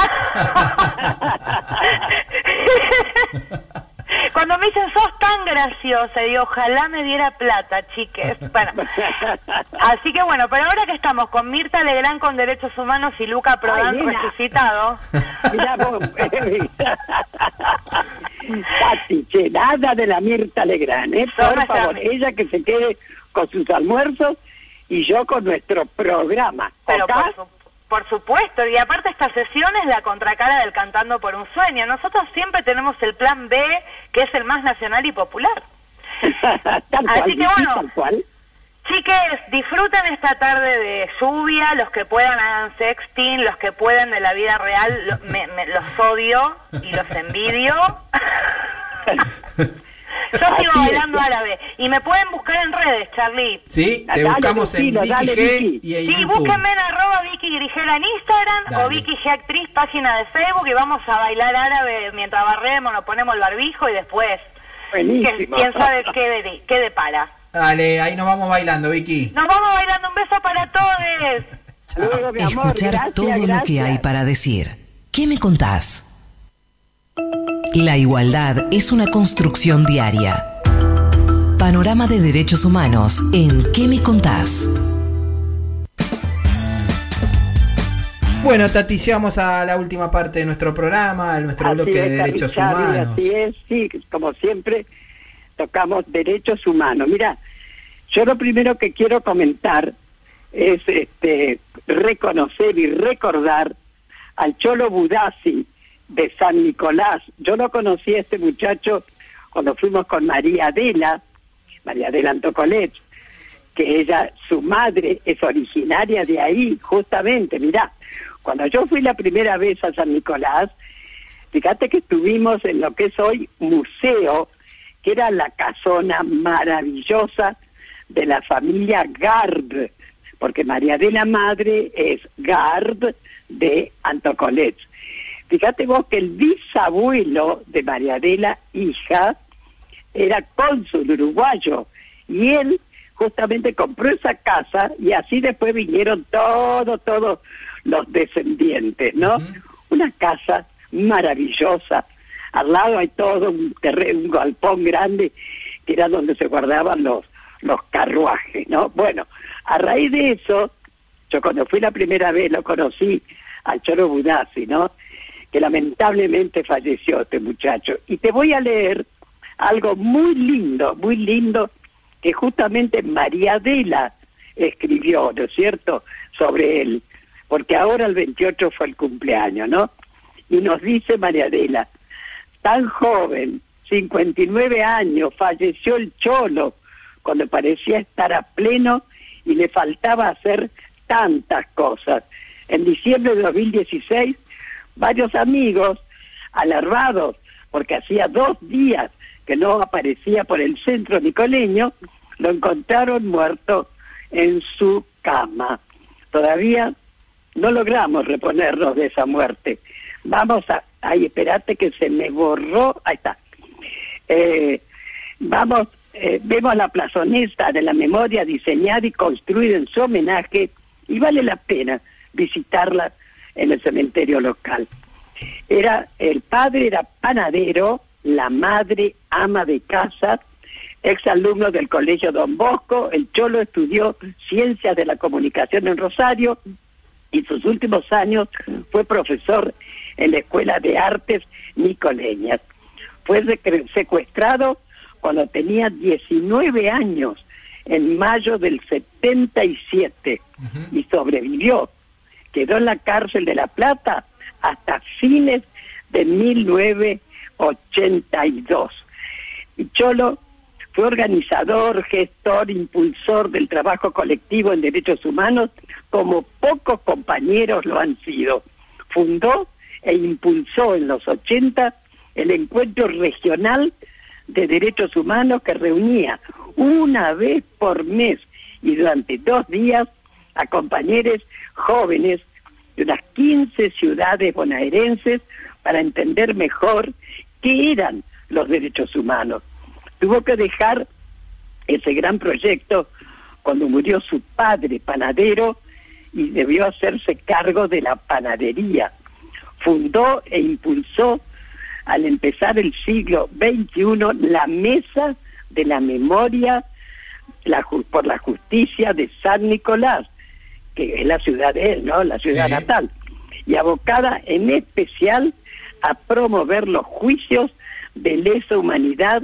Cuando me dicen, sos tan graciosa, digo, ojalá me diera plata, chiques. Bueno, así que bueno, pero ahora que estamos con Mirta Legrand con Derechos Humanos y Luca Prodan Ay, resucitado, Mirá vos. Che, nada de la Mirta Legrand, ¿eh? Por favor, ella que se quede con sus almuerzos y yo con nuestro programa. pero por, su- por supuesto, y aparte esta sesión es la contracara del Cantando por un Sueño. Nosotros siempre tenemos el plan B, que es el más nacional y popular. tal cual, Así que bueno. tal cual. Chiques, disfruten esta tarde de lluvia, los que puedan hagan sexting, los que pueden de la vida real, lo- me- me- los odio y los envidio. Yo sigo bailando árabe y me pueden buscar en redes, Charlie. Sí, te Dale, buscamos en Vicky dale, G Vicky. y en Sí, YouTube. búsquenme en arroba Vicky Grigela en Instagram Dale. o Vicky G Actriz, página de Facebook y vamos a bailar árabe mientras barremos, nos ponemos el barbijo y después, Buenísimo. quién sabe qué, de, qué depara. Dale, ahí nos vamos bailando, Vicky. Nos vamos bailando, un beso para todos. Luego, mi amor, Escuchar gracias, todo lo que hay para decir. ¿Qué me contás? La igualdad es una construcción diaria. Panorama de Derechos Humanos en ¿Qué me contás? Bueno, Tati, llegamos a la última parte de nuestro programa, a nuestro Así bloque de derechos humanos. Así es, sí, como siempre, tocamos derechos humanos. Mira, yo lo primero que quiero comentar es este reconocer y recordar al Cholo Budassi de San Nicolás. Yo lo conocí a este muchacho cuando fuimos con María Adela, María Adela Antocolet, que ella, su madre es originaria de ahí, justamente, mirá, cuando yo fui la primera vez a San Nicolás, fíjate que estuvimos en lo que es hoy museo, que era la casona maravillosa de la familia Gard, porque María de la Madre es Gard de Antocolet. Fíjate vos que el bisabuelo de María Adela, hija, era cónsul uruguayo y él justamente compró esa casa y así después vinieron todos, todos los descendientes, ¿no? Una casa maravillosa. Al lado hay todo un terreno, un galpón grande que era donde se guardaban los, los carruajes, ¿no? Bueno, a raíz de eso, yo cuando fui la primera vez lo conocí al Choro Budassi, ¿no? Que lamentablemente falleció este muchacho. Y te voy a leer algo muy lindo, muy lindo, que justamente María Adela escribió, ¿no es cierto?, sobre él, porque ahora el 28 fue el cumpleaños, ¿no? Y nos dice María Adela, tan joven, 59 años, falleció el cholo cuando parecía estar a pleno y le faltaba hacer tantas cosas. En diciembre de 2016, varios amigos, alarmados, porque hacía dos días que no aparecía por el centro nicoleño, lo encontraron muerto en su cama. Todavía no logramos reponernos de esa muerte. Vamos a, Ay, espérate que se me borró. Ahí está. Eh, vamos, eh, vemos la plazoneta de la memoria diseñada y construida en su homenaje y vale la pena visitarla en el cementerio local. Era el padre era panadero, la madre ama de casa, ex alumno del Colegio Don Bosco, el Cholo estudió Ciencias de la Comunicación en Rosario y sus últimos años fue profesor en la Escuela de Artes Nicoleñas. Fue secuestrado cuando tenía 19 años, en mayo del 77, y sobrevivió. Quedó en la cárcel de La Plata hasta fines de 1982. Y Cholo fue organizador, gestor, impulsor del trabajo colectivo en derechos humanos, como pocos compañeros lo han sido. Fundó e impulsó en los 80 el encuentro regional de derechos humanos que reunía una vez por mes y durante dos días a compañeros jóvenes de unas 15 ciudades bonaerenses para entender mejor qué eran los derechos humanos. Tuvo que dejar ese gran proyecto cuando murió su padre panadero y debió hacerse cargo de la panadería. Fundó e impulsó al empezar el siglo XXI la Mesa de la Memoria por la Justicia de San Nicolás, que es la ciudad de él, ¿no? La ciudad Sí. natal, y abocada en especial a promover los juicios de lesa humanidad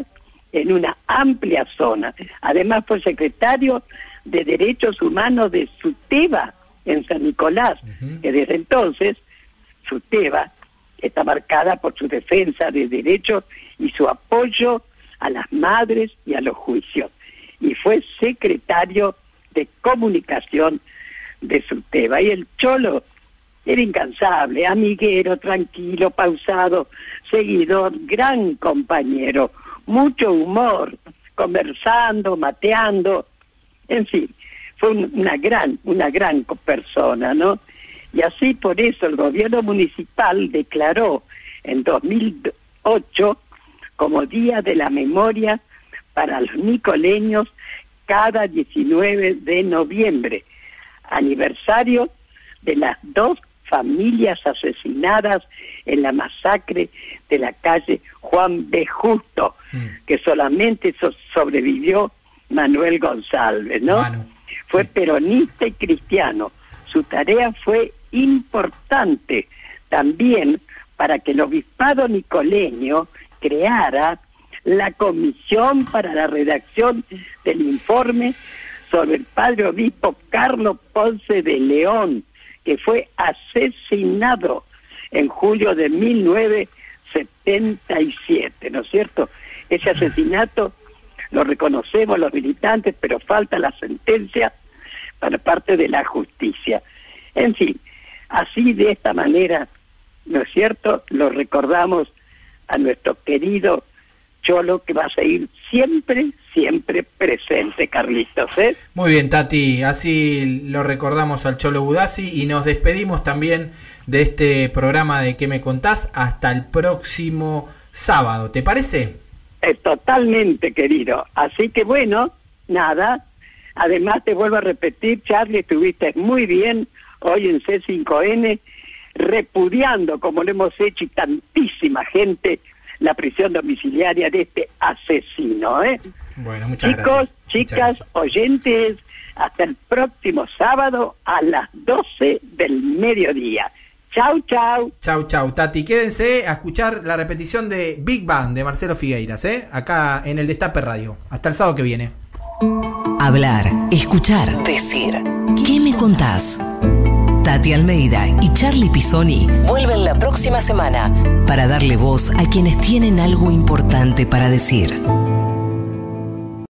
en una amplia zona. Además fue secretario de Derechos Humanos de Suteba en San Nicolás, que desde entonces Suteba está marcada por su defensa de derechos y su apoyo a las madres y a los juicios. Y fue secretario de comunicación de Suteba. Y el Cholo era incansable, amiguero, tranquilo, pausado, seguidor, gran compañero, mucho humor, conversando, mateando, en fin, fue un- una gran, una gran persona, ¿no? Y así por eso el gobierno municipal declaró en 2008 como Día de la Memoria para los nicoleños cada 19 de noviembre, aniversario de las dos familias asesinadas en la masacre de la calle Juan B. Justo, que solamente so- sobrevivió Manuel González, ¿no? Manu, Fue peronista y cristiano. Su tarea fue importante también para que el obispado nicoleño creara la comisión para la redacción del informe sobre el padre obispo Carlos Ponce de León, que fue asesinado en julio de 1977, ¿no es cierto? Ese asesinato lo reconocemos los militantes, pero falta la sentencia para parte de la justicia. En fin, así de esta manera, ¿no es cierto? Lo recordamos a nuestro querido Cholo, que va a seguir siempre, siempre presente, Carlitos, ¿eh? Muy bien, Tati, así lo recordamos al Cholo Budasi y nos despedimos también de este programa de ¿Qué me contás? Hasta el próximo sábado, ¿te parece? Eh, totalmente, querido. Así que bueno, nada. Además, te vuelvo a repetir, Charlie, estuviste muy bien hoy en C5N, repudiando, como lo hemos hecho y tantísima gente, la prisión domiciliaria de este asesino. ¿eh? Bueno, muchas Chicos, gracias. Muchas chicas, gracias. oyentes, hasta el próximo sábado a las 12 del mediodía. Chau, chau. Chau, chau, Tati. Quédense a escuchar la repetición de Big Bang de Marcelo Figueiras, ¿eh? Acá en el Destape Radio. Hasta el sábado que viene. Hablar, escuchar, decir. ¿Qué me contás? Tati Almeida y Charlie Pisoni vuelven la próxima semana para darle voz a quienes tienen algo importante para decir.